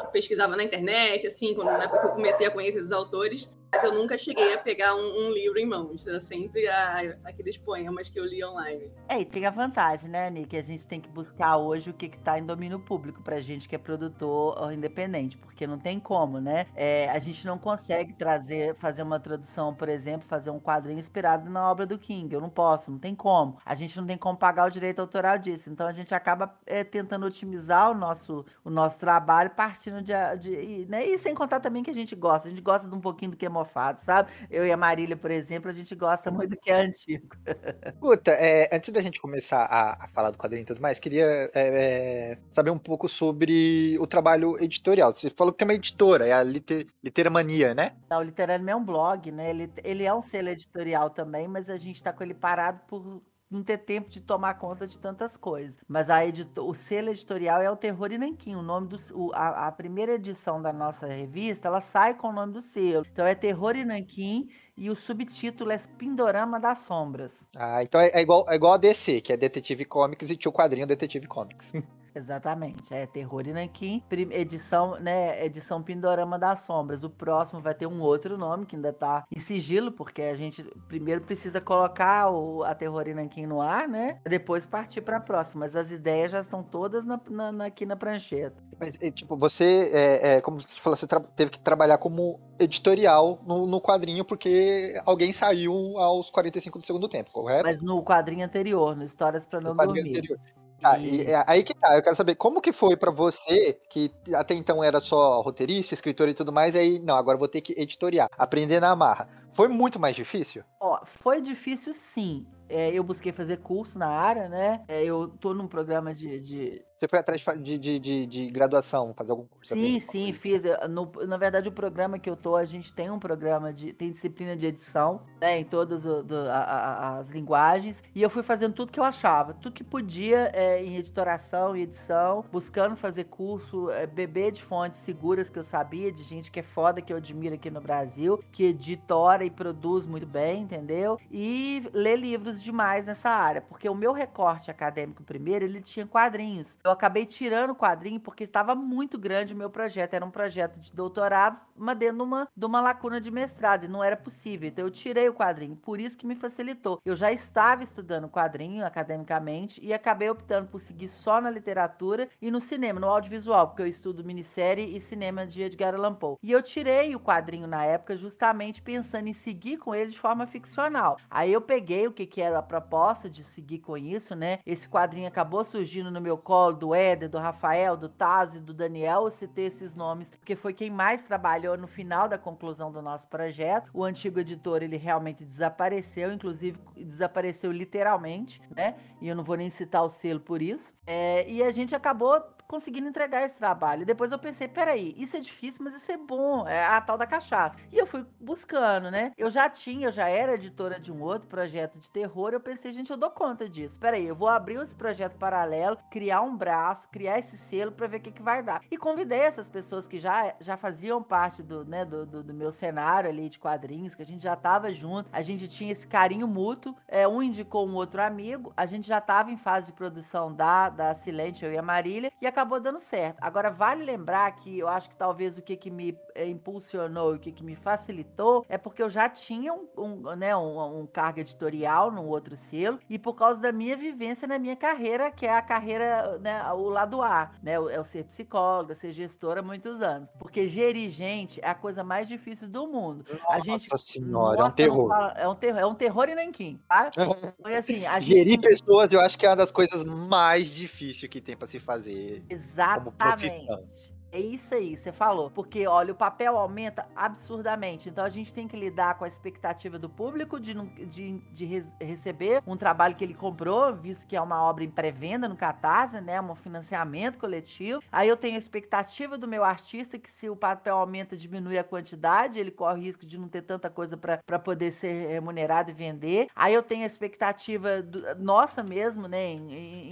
que pesquisava na internet, assim, quando, na época que eu comecei a conhecer esses autores, mas eu nunca cheguei a pegar um, um livro em mãos. Era sempre a- aqueles poemas que eu li online. É, e tem a vantagem, né, Nick? A gente tem que buscar hoje o que, que tá em domínio público pra gente que é produtor ou independente, porque não tem como, né? É, a gente não consegue trazer, fazer uma tradução, por exemplo, fazer um quadrinho inspirado na obra do King. Eu não posso, não tem como. A gente não tem como pagar o direito autoral disso. Então a gente acaba é, tentando otimizar o nosso, o nosso trabalho partindo de, de e, né? e sem contar também que a gente gosta. A gente gosta de um pouquinho do que é mofado, sabe? Eu e a Marília, por exemplo, a gente gosta muito do que é antigo. Escuta, é, antes da gente começar a, a falar do quadrinho e tudo mais, queria é, é, saber um pouco sobre o trabalho editorial. Você falou que tem uma editora, é a Liter, Literamania, né? Não, o Literário é um blog, né? Ele, ele é um selo editorial também, mas a gente tá com ele parado por não ter tempo de tomar conta de tantas coisas. Mas a edito- o selo editorial é o Terror e Nanquim. O nome do o- a, a primeira edição da nossa revista, ela sai com o nome do selo. Então é Terror e Nanquim e o subtítulo é Pindorama das Sombras. Ah, então é, é igual, é igual a DC, que é Detetive Comics e tinha o quadrinho Detetive Comics. Exatamente, é Terror e Nanquim, prim- edição, né, edição Pindorama das Sombras. O próximo vai ter um outro nome que ainda tá em sigilo, porque a gente primeiro precisa colocar o, a Terror e Nanquim no ar, né? Depois partir pra próxima. Mas as ideias já estão todas na- na- na- aqui na prancheta. Mas, tipo, você, é, é, como você falou, você teve que trabalhar como editorial no, no quadrinho porque alguém saiu aos 45 do segundo tempo, correto? Mas no quadrinho anterior, no Histórias pra Não no quadrinho Dormir. anterior. Ah, e é aí que tá, eu quero saber como que foi pra você, que até então era só roteirista, escritor e tudo mais, e aí, não, agora vou ter que editoriar, aprender na marra. Foi muito mais difícil? Ó, foi difícil sim. É, eu busquei fazer curso na área, né? É, eu tô num programa de- de, Você foi atrás de de, de, de, graduação, fazer algum curso? Sim, sim, fiz. Eu- no- na verdade, o programa que eu tô, a gente tem um programa de. tem disciplina de edição, né? Em todas o- do- a- a- as linguagens. E eu fui fazendo tudo que eu achava, tudo que podia é, em editoração e edição, buscando fazer curso, é, beber de fontes seguras que eu sabia, de gente que é foda, que eu admiro aqui no Brasil, que editora e produz muito bem, entendeu? E ler livros demais nessa área, porque o meu recorte acadêmico primeiro, ele tinha quadrinhos. Eu acabei tirando o quadrinho porque estava muito grande o meu projeto. Era um projeto de doutorado, mas dentro de uma, de uma lacuna de mestrado, e não era possível. Então eu tirei o quadrinho, por isso que me facilitou. Eu já estava estudando quadrinho academicamente e acabei optando por seguir só na literatura e no cinema, no audiovisual, porque eu estudo minissérie e cinema de Edgar Allan Poe. E eu tirei o quadrinho na época justamente pensando em seguir com ele de forma ficcional. Aí eu peguei o que, que era a proposta de seguir com isso, né? Esse quadrinho acabou surgindo no meu colo do Éder, do Rafael, do Taz e do Daniel. Eu citei esses nomes porque foi quem mais trabalhou no final da conclusão do nosso projeto. O antigo editor, ele realmente desapareceu, inclusive desapareceu literalmente, né? E eu não vou nem citar o selo por isso. É, e a gente acabou conseguindo entregar esse trabalho. Depois eu pensei, peraí, isso é difícil, mas isso é bom, é a tal da cachaça. E eu fui buscando, né? Eu já tinha, eu já era editora de um outro projeto de terror, eu pensei, gente, eu dou conta disso. Peraí, eu vou abrir esse projeto paralelo, criar um braço, criar esse selo para ver o que, que vai dar. E convidei essas pessoas que já, já faziam parte do, né, do, do, do meu cenário ali de quadrinhos, que a gente já tava junto, a gente tinha esse carinho mútuo, é, um indicou um outro amigo, a gente já tava em fase de produção da, da Silente, eu e a Marília, e acabou dando certo. Agora, vale lembrar que eu acho que talvez o que, que me é, impulsionou o que, que me facilitou é porque eu já tinha um, um né, um, um cargo editorial no outro selo e por causa da minha vivência na minha carreira, que é a carreira, né, o lado A, né, é o ser psicóloga, ser gestora há muitos anos. Porque gerir gente é a coisa mais difícil do mundo. Nossa a gente, senhora, nossa, é um terror. Fala, é um terror, é um terror e nanquim, tá? Foi assim, a gerir gente... pessoas eu acho que é uma das coisas mais difíceis que tem para se fazer. Exatamente. É isso aí, você falou. Porque, olha, o papel aumenta absurdamente. Então a gente tem que lidar com a expectativa do público de, de, de re receber um trabalho que ele comprou, visto que é uma obra em pré-venda no Catarse, né? Um financiamento coletivo. Aí eu tenho a expectativa do meu artista que se o papel aumenta, diminui a quantidade, ele corre o risco de não ter tanta coisa para poder ser remunerado e vender. Aí eu tenho a expectativa do, nossa mesmo, né?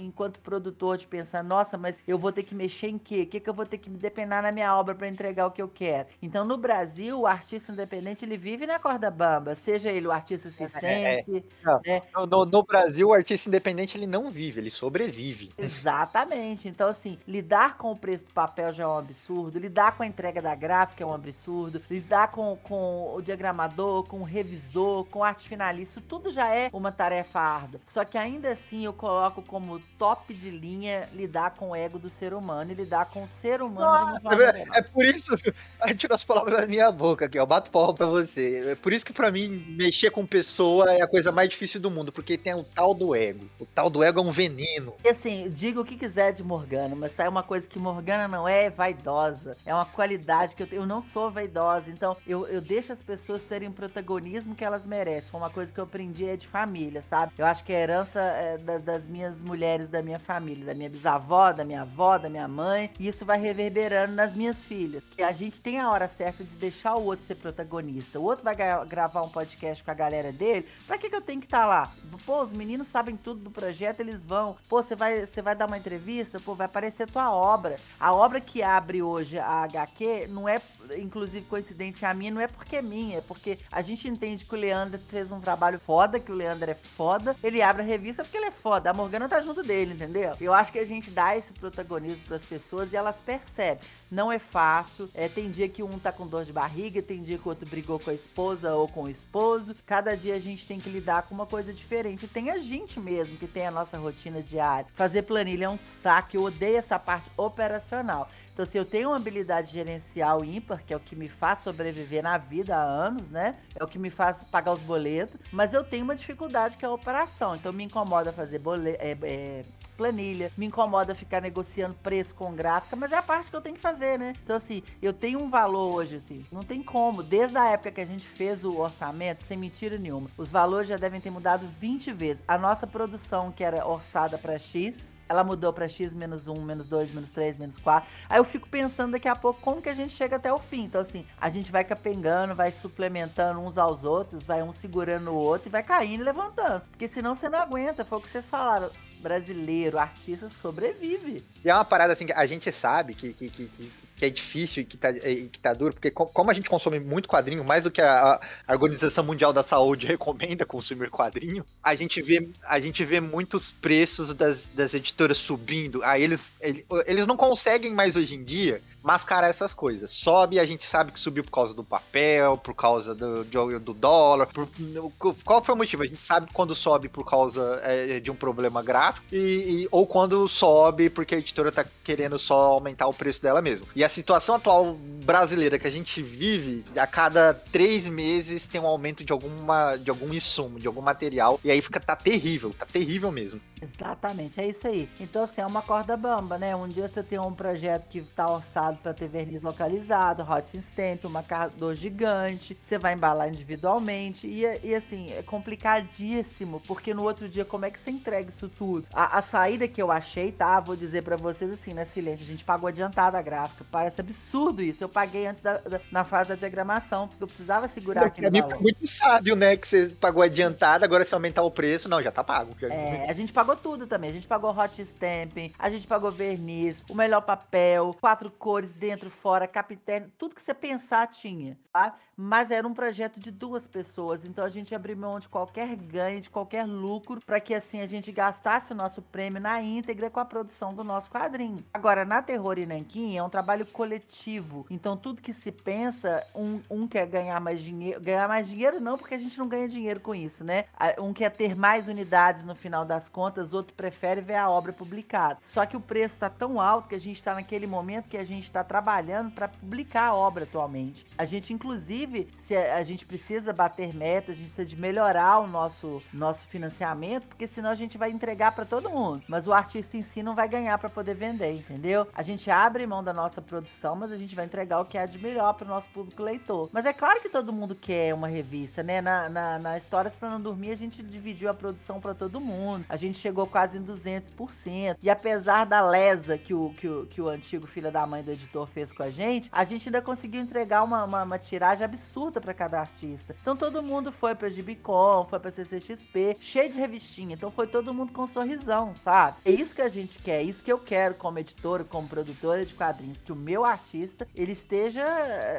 Enquanto produtor, de pensar, nossa, mas eu vou ter que mexer em quê? O que, que eu vou ter que me depenar na minha obra para entregar o que eu quero. Então, no Brasil, o artista independente ele vive na corda bamba, seja ele o artista circense. É, é. Né? No, no, Brasil, o artista independente ele não vive, ele sobrevive. Exatamente. Então, assim, lidar com o preço do papel já é um absurdo, lidar com a entrega da gráfica é um absurdo, lidar com, com o diagramador, com o revisor, com o arte finalista, isso tudo já é uma tarefa árdua. Só que ainda assim eu coloco como top de linha lidar com o ego do ser humano e lidar com o ser humano é, é, por isso, a gente tirou as palavras da minha boca aqui, ó. Bato palma pra você. É por isso que pra mim, mexer com pessoa é a coisa mais difícil do mundo, porque tem o tal do ego. O tal do ego é um veneno. E assim, diga o que quiser de Morgana, mas tá é uma coisa que Morgana não é vaidosa. É uma qualidade que eu tenho. Eu não sou vaidosa, então eu, eu deixo as pessoas terem o protagonismo que elas merecem. Foi uma coisa que eu aprendi é de família, sabe? Eu acho que a herança é da, das minhas mulheres da minha família, da minha bisavó, da minha avó, da minha mãe, e isso vai reverberar nas minhas filhas. Que a gente tem a hora certa de deixar o outro ser protagonista. O outro vai gravar um podcast com a galera dele. Pra que, que eu tenho que estar tá lá? Pô, os meninos sabem tudo do projeto, eles vão. Pô, você vai, você vai dar uma entrevista? Pô, vai aparecer tua obra. A obra que abre hoje a HQ não é, inclusive, coincidente a minha, não é porque é minha, é porque a gente entende que o Leandro fez um trabalho foda, que o Leandro é foda. Ele abre a revista porque ele é foda. A Morgana tá junto dele, entendeu? Eu acho que a gente dá esse protagonismo para as pessoas e elas percebem. Não é fácil. É, tem dia que um tá com dor de barriga, tem dia que o outro brigou com a esposa ou com o esposo. Cada dia a gente tem que lidar com uma coisa diferente. Tem a gente mesmo que tem a nossa rotina diária. Fazer planilha é um saco. Eu odeio essa parte operacional. Então, se eu tenho uma habilidade gerencial ímpar, que é o que me faz sobreviver na vida há anos, né? É o que me faz pagar os boletos, mas eu tenho uma dificuldade que é a operação. Então, me incomoda fazer boleto, é, é, planilha, me incomoda ficar negociando preço com gráfica, mas é a parte que eu tenho que fazer, né? Então, assim, eu tenho um valor hoje, assim, não tem como. Desde a época que a gente fez o orçamento, sem mentira nenhuma, os valores já devem ter mudado 20 vezes. A nossa produção, que era orçada para X, ela mudou para x menos 1, menos 2, menos 3, menos 4. Aí eu fico pensando daqui a pouco como que a gente chega até o fim. Então, assim, a gente vai capengando, vai suplementando uns aos outros, vai um segurando o outro e vai caindo e levantando. Porque senão você não aguenta, foi o que vocês falaram brasileiro, artista sobrevive. E é uma parada assim que a gente sabe que, que, que, que é difícil e que tá, que tá duro, porque como a gente consome muito quadrinho, mais do que a, a, Organização Mundial da Saúde recomenda consumir quadrinho, a gente vê, a gente vê muitos preços das, das editoras subindo. Aí eles, eles não conseguem mais hoje em dia mascarar essas coisas. Sobe, a gente sabe que subiu por causa do papel, por causa do, do dólar. Por, qual foi o motivo? A gente sabe quando sobe por causa é, de um problema gráfico e, e, ou quando sobe porque a editora tá querendo só aumentar o preço dela mesmo. E a situação atual brasileira que a gente vive, a cada três meses tem um aumento de alguma de algum insumo, de algum material, e aí fica tá terrível, tá terrível mesmo. Exatamente, é isso aí. Então, assim, é uma corda bamba, né? Um dia você tem um projeto que tá orçado para ter verniz localizado, hot stamp, um marcador gigante, você vai embalar individualmente, e, e assim, é complicadíssimo, porque no outro dia, como é que você entrega isso tudo? A, a saída que eu achei, tá? Vou dizer para vocês assim, né, silêncio, a gente pagou adiantada a gráfica, parece absurdo isso. Eu paguei antes da, da- na fase da diagramação, porque eu precisava segurar aquele valor. foi muito sábio, né? Que você pagou adiantado, agora se aumentar o preço, não, já tá pago. Já- É, a gente pagou tudo também. A gente pagou hot stamping, a gente pagou verniz, o melhor papel, quatro cores dentro, fora, capitélio, tudo que você pensar tinha, tá? Mas era um projeto de duas pessoas, então a gente abriu mão de qualquer ganho, de qualquer lucro, para que assim a gente gastasse o nosso prêmio na íntegra com a produção do nosso quadrinho. Agora, na Terror e Nanquim é um trabalho coletivo, então tudo que se pensa, um, um quer ganhar mais dinheiro, ganhar mais dinheiro não, porque a gente não ganha dinheiro com isso, né? Um quer ter mais unidades no final das contas, outro prefere ver a obra publicada. Só que o preço está tão alto que a gente está naquele momento que a gente está trabalhando para publicar a obra atualmente. A gente, inclusive, se a, a gente precisa bater metas, a gente precisa de melhorar o nosso, nosso financiamento, porque senão a gente vai entregar para todo mundo. Mas o artista em si não vai ganhar para poder vender, entendeu? A gente abre mão da nossa produção, mas a gente vai entregar o que há de melhor para o nosso público leitor. Mas é claro que todo mundo quer uma revista, né? Na, na, na Histórias para Não Dormir, a gente dividiu a produção para todo mundo. A gente chegou quase em 200%. E apesar da lesa que o, que o, que o antigo filho da mãe do editor fez com a gente, a gente ainda conseguiu entregar uma, uma, uma tiragem absurda para cada artista. Então todo mundo foi pra Gibicon, foi pra CCXP, cheio de revistinha. Então foi todo mundo com um sorrisão, sabe? É isso que a gente quer, é isso que eu quero como editora, como produtora de quadrinhos, que o meu artista, ele esteja,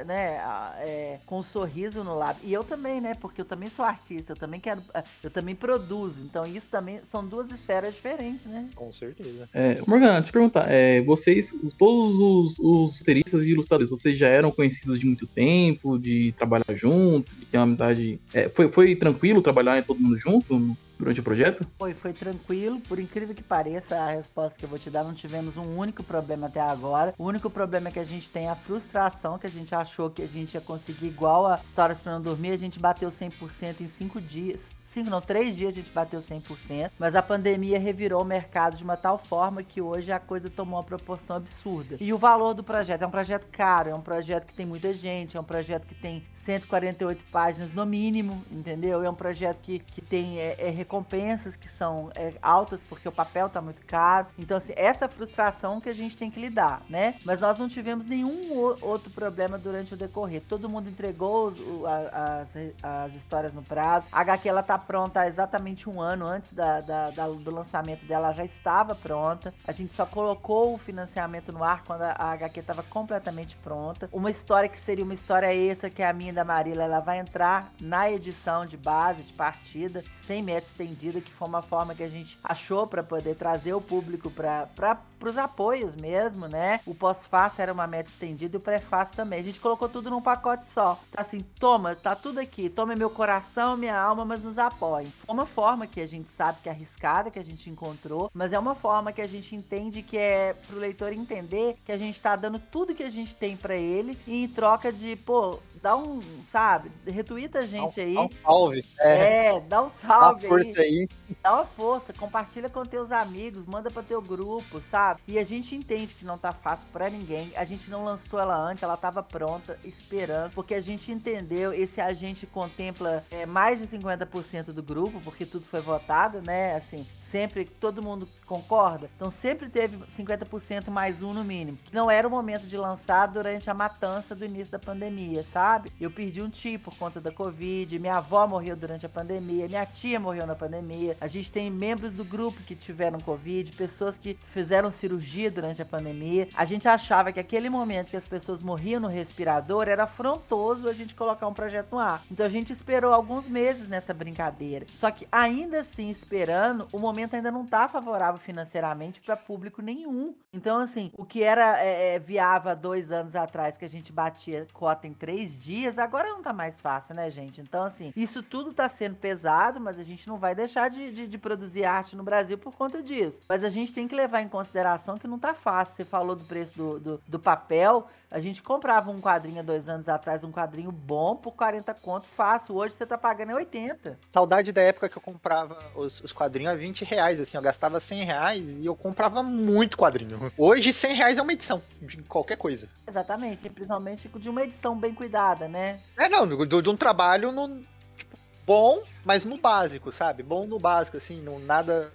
né, é, com um sorriso no lábio. E eu também, né, porque eu também sou artista, eu também quero, ah, eu também produzo. Então isso também são duas esferas diferentes, né? Com certeza. É, Morgana, deixa eu perguntar, é, vocês, todos os, os roteiristas e ilustradores, vocês já eram conhecidos de muito tempo, de trabalhar junto, de ter uma amizade. é, foi, foi tranquilo trabalhar todo mundo junto durante o projeto? Foi, foi tranquilo, por incrível que pareça, a resposta que eu vou te dar, não tivemos um único problema até agora. O único problema é que a gente tem a frustração, que a gente achou que a gente ia conseguir igual a Histórias para Não Dormir, a gente bateu 100% em 5 dias. Cinco, não, três dias a gente bateu 100%, mas a pandemia revirou o mercado de uma tal forma que hoje a coisa tomou uma proporção absurda. E o valor do projeto é um projeto caro, é um projeto que tem muita gente, é um projeto que tem 148 páginas no mínimo, entendeu? É um projeto que, que tem é, é, recompensas que são é, altas porque o papel tá muito caro. Então, assim, essa frustração que a gente tem que lidar, né? Mas nós não tivemos nenhum outro problema durante o decorrer. Todo mundo entregou os- o- a- as, as histórias no prazo. A HQ ela tá pronta exatamente um ano antes da, da- da- do lançamento dela, ela já estava pronta. A gente só colocou o financiamento no ar quando a, a HQ estava completamente pronta. Uma história que seria uma história extra, que é a minha e da Marília, ela vai entrar na edição de base, de partida, sem meta estendida, que foi uma forma que a gente achou para poder trazer o público para os apoios mesmo, né? O pós-fácil era uma meta estendida e o pré-fácil também. A gente colocou tudo num pacote só. Tá assim, toma, tá tudo aqui. Tome meu coração, minha alma, mas nos apoie. Foi uma forma que a gente sabe que é arriscada, que a gente encontrou, mas é uma forma que a gente entende que é pro leitor entender que a gente tá dando tudo que a gente tem para ele e em troca de, pô, dá um, sabe, retuita a gente aí. Dá um salve. É, É, dá um dá salve uma aí. força aí. Dá uma força, compartilha com teus amigos, manda para teu grupo, sabe? E a gente entende que não tá fácil para ninguém. A gente não lançou ela antes, ela tava pronta, esperando, porque a gente entendeu, esse agente contempla é, mais de 50% do grupo, porque tudo foi votado, né? Assim, sempre todo mundo concorda. Então sempre teve 50% mais um no mínimo. Não era o momento de lançar durante a matança do início da pandemia, sabe? Eu perdi um tio por conta da Covid, minha avó morreu durante a pandemia, minha tia morreu na pandemia. A gente tem membros do grupo que tiveram Covid, pessoas que fizeram cirurgia durante a pandemia. A gente achava que aquele momento que as pessoas morriam no respirador era afrontoso a gente colocar um projeto no ar. Então a gente esperou alguns meses nessa brincadeira. Só que ainda assim, esperando, o momento ainda não tá favorável financeiramente para público nenhum. Então, assim, o que era é, é, viável dois anos atrás, que a gente batia cota em três dias, agora não tá mais fácil, né, gente? Então, assim, isso tudo tá sendo pesado, mas a gente não vai deixar de, de, de produzir arte no Brasil por conta disso. Mas a gente tem que levar em consideração que não tá fácil. Você falou do preço do, do, do papel. A gente comprava um quadrinho dois anos atrás, um quadrinho bom, por 40 conto fácil. Hoje você tá pagando é 80. Saudade da época que eu comprava os, os quadrinhos a 20 reais, assim, eu gastava 100 reais e eu comprava muito quadrinho. Hoje, 100 reais é uma edição de qualquer coisa. Exatamente, principalmente de uma edição bem cuidada, né? É, não, do- de um trabalho no, tipo, bom, mas no básico, sabe? Bom no básico, assim, não, nada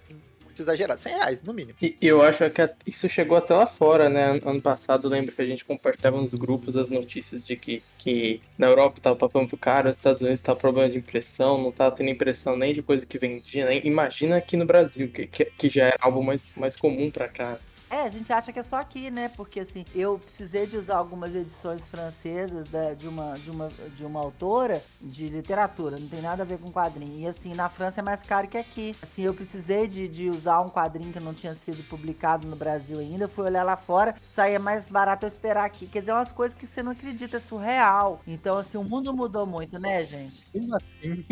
muito exagerado. 100 reais, no mínimo. E eu acho que isso chegou até lá fora, né? Ano- passado, lembro que a gente compartilhava nos grupos as notícias de que, que na Europa tava papando pro cara, nos Estados Unidos tava problema de impressão, não tava tendo impressão nem de coisa que vendia, nem imagina aqui no Brasil, que, que, que já era algo mais, mais comum pra cá. É, a gente acha que é só aqui, né? Porque assim, eu precisei de usar algumas edições francesas da- de, uma, de, uma, de uma autora de literatura, não tem nada a ver com quadrinho. E assim, na França é mais caro que aqui. Assim, eu precisei de, de usar um quadrinho que não tinha sido publicado no Brasil ainda, fui olhar lá fora, saía mais barato eu esperar aqui. Quer dizer, umas coisas que você não acredita, é surreal. Então, assim, o mundo mudou muito, né, gente? Como assim?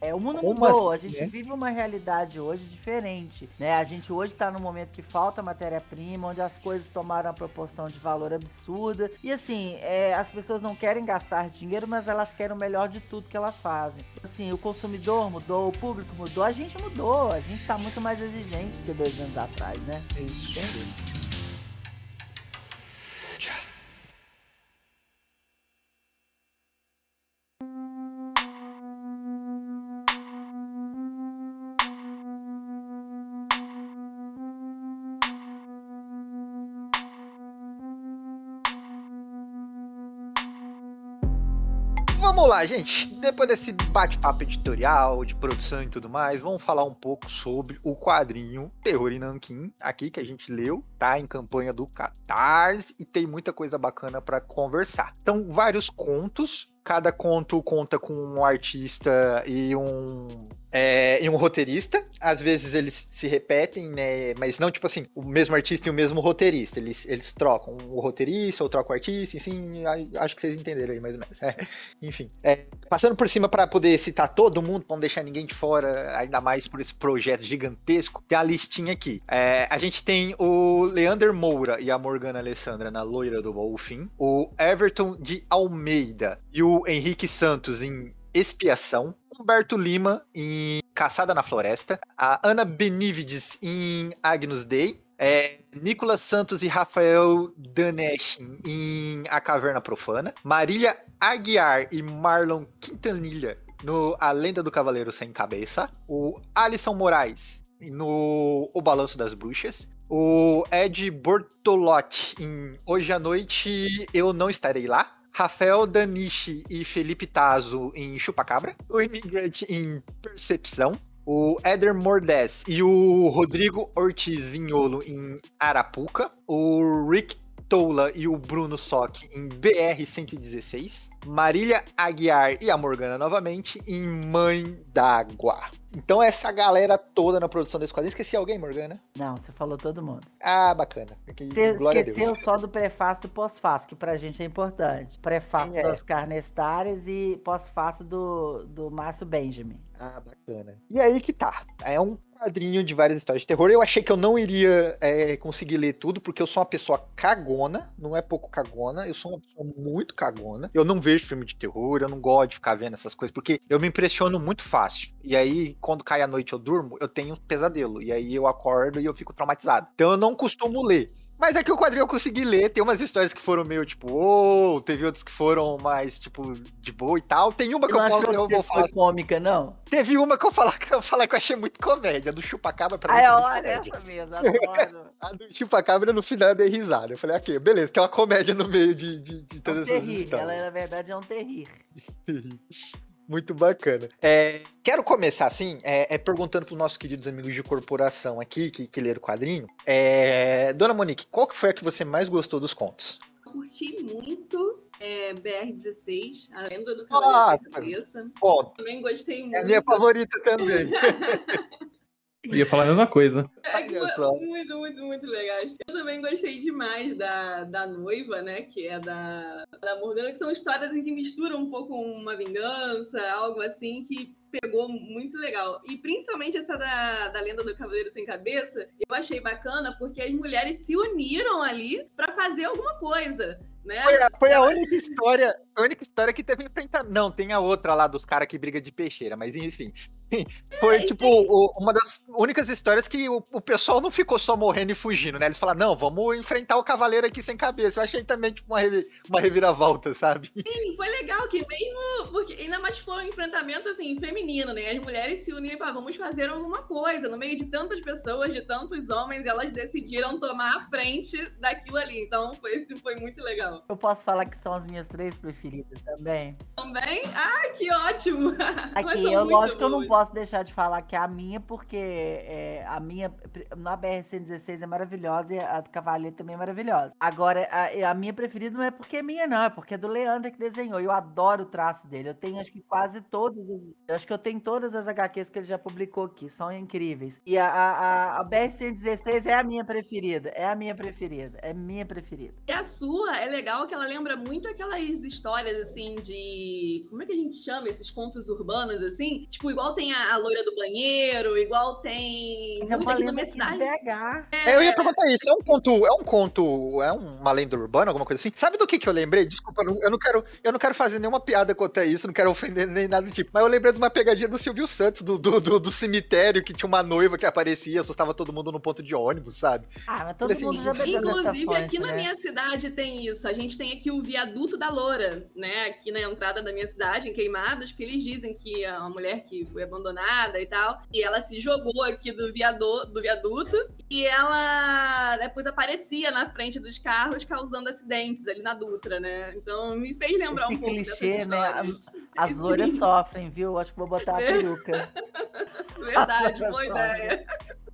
É, o mundo Como mudou, assim, a gente né? vive uma realidade hoje diferente, né? A gente hoje tá num momento que falta matéria-prima, onde as coisas tomaram uma proporção de valor absurda. E assim, é, as pessoas não querem gastar dinheiro, mas elas querem o melhor de tudo que elas fazem. Assim, o consumidor mudou, o público mudou, a gente mudou, a gente tá muito mais exigente que dois anos atrás, né? Entende? Lá, gente. Depois desse bate-papo editorial, de produção e tudo mais, vamos falar um pouco sobre o quadrinho Terror em Nanquim, aqui que a gente leu, tá em campanha do Catarse e tem muita coisa bacana pra conversar. Então, vários contos. Cada conto conta com um artista e um é, e um roteirista. Às vezes eles se repetem, né? Mas não tipo assim, o mesmo artista e o mesmo roteirista. Eles, eles trocam o roteirista ou trocam o artista, enfim, acho que vocês entenderam aí mais ou menos. É, enfim, é, passando por cima para poder citar todo mundo, pra não deixar ninguém de fora, ainda mais por esse projeto gigantesco, tem a listinha aqui. É, a gente tem o Leander Moura e a Morgana Alessandra na Loira do Golfim, o Everton de Almeida e o Henrique Santos em Expiação, Humberto Lima em Caçada na Floresta, a Ana Benívides em Agnus Dei, é, Nicolas Santos e Rafael Daneshin em A Caverna Profana, Marília Aguiar e Marlon Quintanilha no A Lenda do Cavaleiro Sem Cabeça, o Alisson Moraes no O Balanço das Bruxas, o Ed Bortolotti em Hoje à Noite Eu Não Estarei Lá, Rafael Danishi e Felipe Tazo em Chupacabra, o Imigrante em Percepção, o Éder Mordés e o Rodrigo Ortiz Vinholo em Arapuca, o Rick Toula e o Bruno Sock em BR-116, Marília Aguiar e a Morgana novamente em Mãe d'Água. Então essa galera toda na produção desse quadrinho, esqueci alguém, Morgana? Não, você falou todo mundo. Ah, bacana. Que- Você Glória a esqueceu Deus. só do prefácio do pós-fácil, que pra gente é importante. Prefácio é? do Oscar Nestares e pós-fácio do, do Márcio Benjamin. Ah, bacana. E aí que tá. É um quadrinho de várias histórias de terror. Eu achei que eu não iria é, conseguir ler tudo, porque eu sou uma pessoa cagona. Não é pouco cagona. Eu sou uma pessoa muito cagona. Eu não vejo filme de terror, eu não gosto de ficar vendo essas coisas, porque eu me impressiono muito fácil. E aí, quando cai a noite eu durmo, eu tenho um pesadelo. E aí eu acordo e eu fico traumatizado. Então eu não costumo ler. Mas é que o quadrinho eu consegui ler. Tem umas histórias que foram meio tipo, oh, teve outras que foram mais, tipo, de boa e tal. Tem uma que eu não posso, achou eu vou falar foi cômica, não? Teve uma que eu falar que eu falar que eu achei muito comédia, do Chupacabra pra mim. Foi muito olha comédia. essa mesmo, adoro. A do Chupacabra no final eu dei risada. Eu falei, ok, beleza, tem uma comédia no meio de, de, de É um todas essas terrir, ela histórias. na verdade é um terrir. Muito bacana. É, quero começar assim, é, é perguntando pros nossos queridos amigos de corporação aqui, que, que leram o quadrinho. É, Dona Monique, qual que foi a que você mais gostou dos contos? Eu curti muito é, BR-16, a lenda do Ah, Cavaleiro Sem Cabeça. Ponto. Também gostei muito. É a minha favorita também. Ia falar a mesma coisa. É muito, muito, muito legais. Eu também gostei demais da, da noiva, né? Que é da, da Morgana, que são histórias em que misturam um pouco uma vingança, algo assim, que pegou muito legal. E principalmente essa da, da lenda do Cavaleiro Sem Cabeça, eu achei bacana porque as mulheres se uniram ali pra fazer alguma coisa. Né? Foi a, foi a única história, a única história que teve enfrentamento. Não, tem a outra lá dos caras que briga de peixeira, mas enfim. Foi, É, tipo, o- uma das únicas histórias que o, o pessoal não ficou só morrendo e fugindo, né? Eles falaram, não, vamos enfrentar o cavaleiro aqui sem cabeça. Eu achei também, tipo, uma, revi- uma reviravolta, sabe? Sim, foi legal que mesmo. Porque ainda mais foi um enfrentamento assim, feminino, né? As mulheres se uniram e falaram, vamos fazer alguma coisa. No meio de tantas pessoas, de tantos homens, elas decidiram tomar a frente daquilo ali. Então foi, foi muito legal. Eu posso falar que são as minhas três preferidas também. Também? Ai, que ótimo! Aqui, eu lógico que eu não posso deixar de falar que é a minha, porque é, a minha na BR-116 é maravilhosa e a do Cavaleiro também é maravilhosa. Agora, a, a minha preferida não é porque é minha, não, é porque é do Leandro que desenhou. Eu adoro o traço dele. Eu tenho acho que quase todas. acho que eu tenho todas as HQs que ele já publicou aqui, são incríveis. E a, a, a- a BR-116 é a minha preferida. É a minha preferida. É minha preferida. E a sua é legal que ela lembra muito aquelas histórias assim de. Como é que a gente chama esses contos urbanos assim? Tipo, igual tem a, a loira do banheiro, igual tem. É uma na lenda aqui. BH. É, eu ia perguntar isso, é um conto, é um conto, é uma lenda urbana, alguma coisa assim? Sabe do que que eu lembrei? Desculpa, eu não, eu não quero, eu não quero fazer nenhuma piada contra isso, não quero ofender nem nada do tipo, mas eu lembrei de uma pegadinha do Silvio Santos, do, do, do- do cemitério, que tinha uma noiva que aparecia, assustava todo mundo no ponto de ônibus, sabe? Ah, mas todo Assim, mundo já bebeu dessa Inclusive, fonte, aqui na né? minha cidade tem isso. A gente tem aqui o viaduto da Loura, né? Aqui na entrada da minha cidade, em Queimadas, porque eles dizem que é uma mulher que foi abandonada e tal. E ela se jogou aqui do, viado, do viaduto e ela depois aparecia na frente dos carros, causando acidentes ali na Dutra, né? Então me fez lembrar Esse um pouco clichê, dessas né? As loiras sofrem, viu? Acho que vou botar a peruca. Verdade, boa ideia.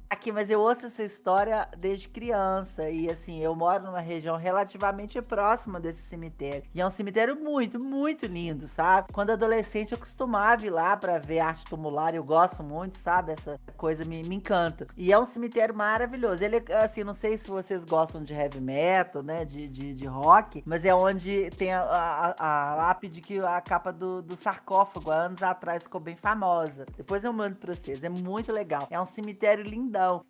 Aqui, mas eu ouço essa história desde criança. E assim, eu moro numa região relativamente próxima desse cemitério. E é um cemitério muito, muito lindo, sabe? Quando adolescente eu costumava ir lá pra ver arte tumular. Eu gosto muito, sabe? Essa coisa me, me encanta. E é um cemitério maravilhoso. Ele assim, não sei se vocês gostam de heavy metal, né? De, de, de rock, mas é onde tem a, a, a lápide que a capa do, do sarcófago há anos atrás ficou bem famosa. Depois eu mando pra vocês. É muito legal. É um cemitério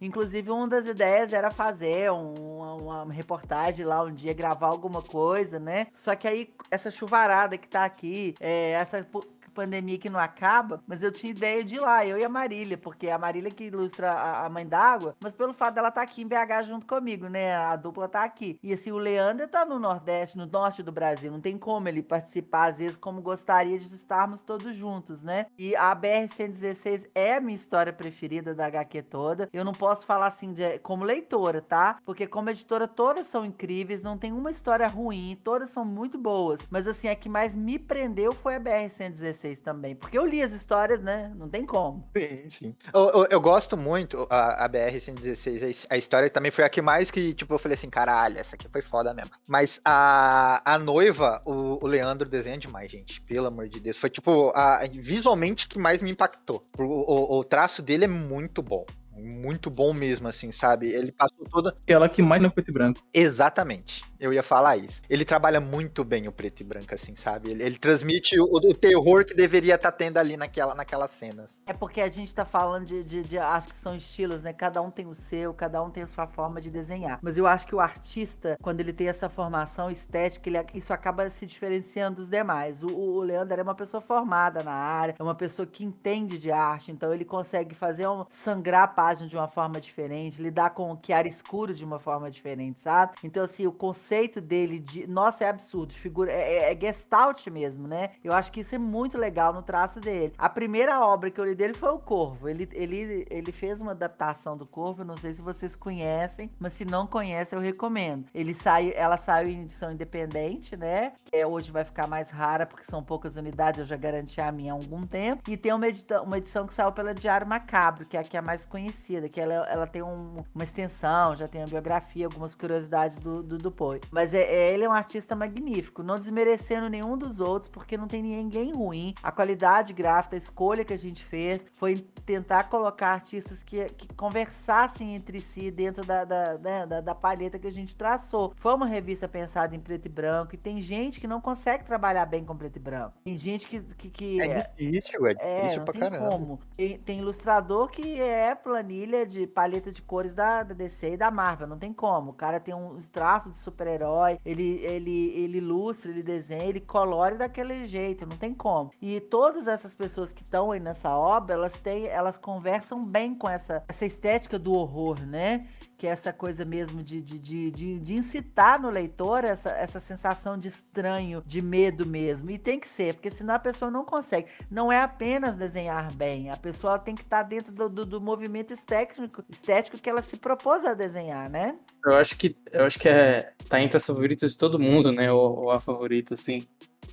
Inclusive, uma das ideias era fazer um- uma, uma reportagem lá um dia, gravar alguma coisa, né? Só que aí, essa chuvarada que tá aqui, é, essa pandemia que não acaba, mas eu tinha ideia de ir lá, eu e a Marília, porque a Marília que ilustra a, a Mãe d'Água, mas pelo fato dela estar aqui em BH junto comigo, né? A dupla tá aqui. E assim, o Leandro tá no Nordeste, no Norte do Brasil, não tem como ele participar, às vezes, como gostaria de estarmos todos juntos, né? E a BR-116 é a minha história preferida da HQ toda. Eu não posso falar assim de, como leitora, tá? Porque como editora, todas são incríveis, não tem uma história ruim, todas são muito boas. Mas assim, a que mais me prendeu foi a BR-116 também. Porque eu li as histórias, né? Não tem como. Sim, sim. Eu, eu, eu gosto muito, a, a BR-116, a, a história também foi a que mais que, tipo, eu falei assim, caralho, essa aqui foi foda mesmo. Mas a, a noiva, o, o Leandro desenha demais, gente, pelo amor de Deus. Foi, tipo, a, visualmente que mais me impactou. O, o, o traço dele é muito bom. Muito bom mesmo, assim, sabe? Ele passou toda. Aquela que mais no preto e branco. Exatamente. Eu ia falar isso. Ele trabalha muito bem o preto e branco, assim, sabe? Ele, ele transmite o, o terror que deveria estar tendo ali naquela, naquelas cenas. É porque a gente tá falando de, de, de- Acho que são estilos, né? Cada um tem o seu, cada um tem a sua forma de desenhar. Mas eu acho que o artista, quando ele tem essa formação estética, ele, isso acaba se diferenciando dos demais. O, o Leandro é uma pessoa formada na área, é uma pessoa que entende de arte, então ele consegue fazer um, sangrar página de uma forma diferente, lidar com o chiaro escuro de uma forma diferente, sabe? Então, assim, o conceito dele de. Nossa, é absurdo. Figura, é, é, é gestalt mesmo, né? Eu acho que isso é muito legal no traço dele. A primeira obra que eu li dele foi O Corvo. Ele, ele, ele fez uma adaptação do Corvo, não sei se vocês conhecem, mas se não conhecem, eu recomendo. Ele saiu, ela saiu em edição independente, né? Que é, hoje vai ficar mais rara, porque são poucas unidades, eu já garanti a minha há algum tempo. E tem uma, edita- uma edição que saiu pela Diário Macabro, que é a que é mais conhecida, que ela, ela tem um- uma extensão, já tem a biografia, algumas curiosidades do, do, do. Mas é, é- ele é um artista magnífico, não desmerecendo nenhum dos outros, porque não tem ninguém ruim. A qualidade gráfica, a escolha que a gente fez foi tentar colocar artistas que, que conversassem entre si dentro da, da, né, da, da palheta que a gente traçou. Foi uma revista pensada em preto e branco, e tem gente que não consegue trabalhar bem com preto e branco. Tem gente que. que, que É difícil, é é, difícil pra caramba. como. Tem, tem ilustrador que é planilha de paleta de cores da, da DC e da Marvel, não tem como. O cara tem um traço de super-herói, ele, ele, ele ilustra, ele desenha, ele colore daquele jeito, não tem como. E todas essas pessoas que estão aí nessa obra, elas têm, elas conversam bem com essa, essa estética do horror, né? Que é essa coisa mesmo de, de, de, de, de incitar no leitor essa, essa sensação de estranho, de medo mesmo. E tem que ser, porque senão a pessoa não consegue. Não é apenas desenhar bem, a pessoa tem que estar dentro do, do, do movimento estético, estético que ela se propôs a desenhar, né? Eu acho que eu acho que é tá entre as favoritas de todo mundo, né? Ou, ou a favorita, assim.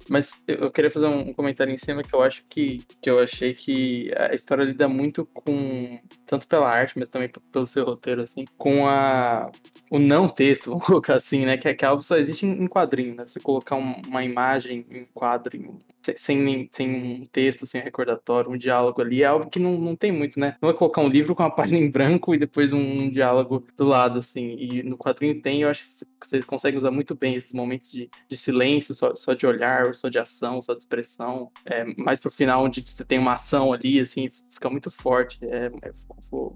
Mas eu queria fazer um comentário em cima que eu acho que, que eu achei que a história lida muito com, tanto pela arte, mas também pelo seu roteiro, assim, com a, o não texto, vamos colocar assim, né? Que, é, que algo só existe em quadrinho, né? Você colocar um, uma imagem em quadrinho, sem, sem um texto, sem recordatório, um diálogo ali, é algo que não, não tem muito, né? Não é colocar um livro com uma página em branco e depois um, um diálogo do lado, assim. E no quadrinho tem, eu acho que vocês conseguem usar muito bem esses momentos de, de silêncio, só, só de olhar, só de ação, só de expressão. É, mais pro final, onde você tem uma ação ali, assim, fica muito forte. É, é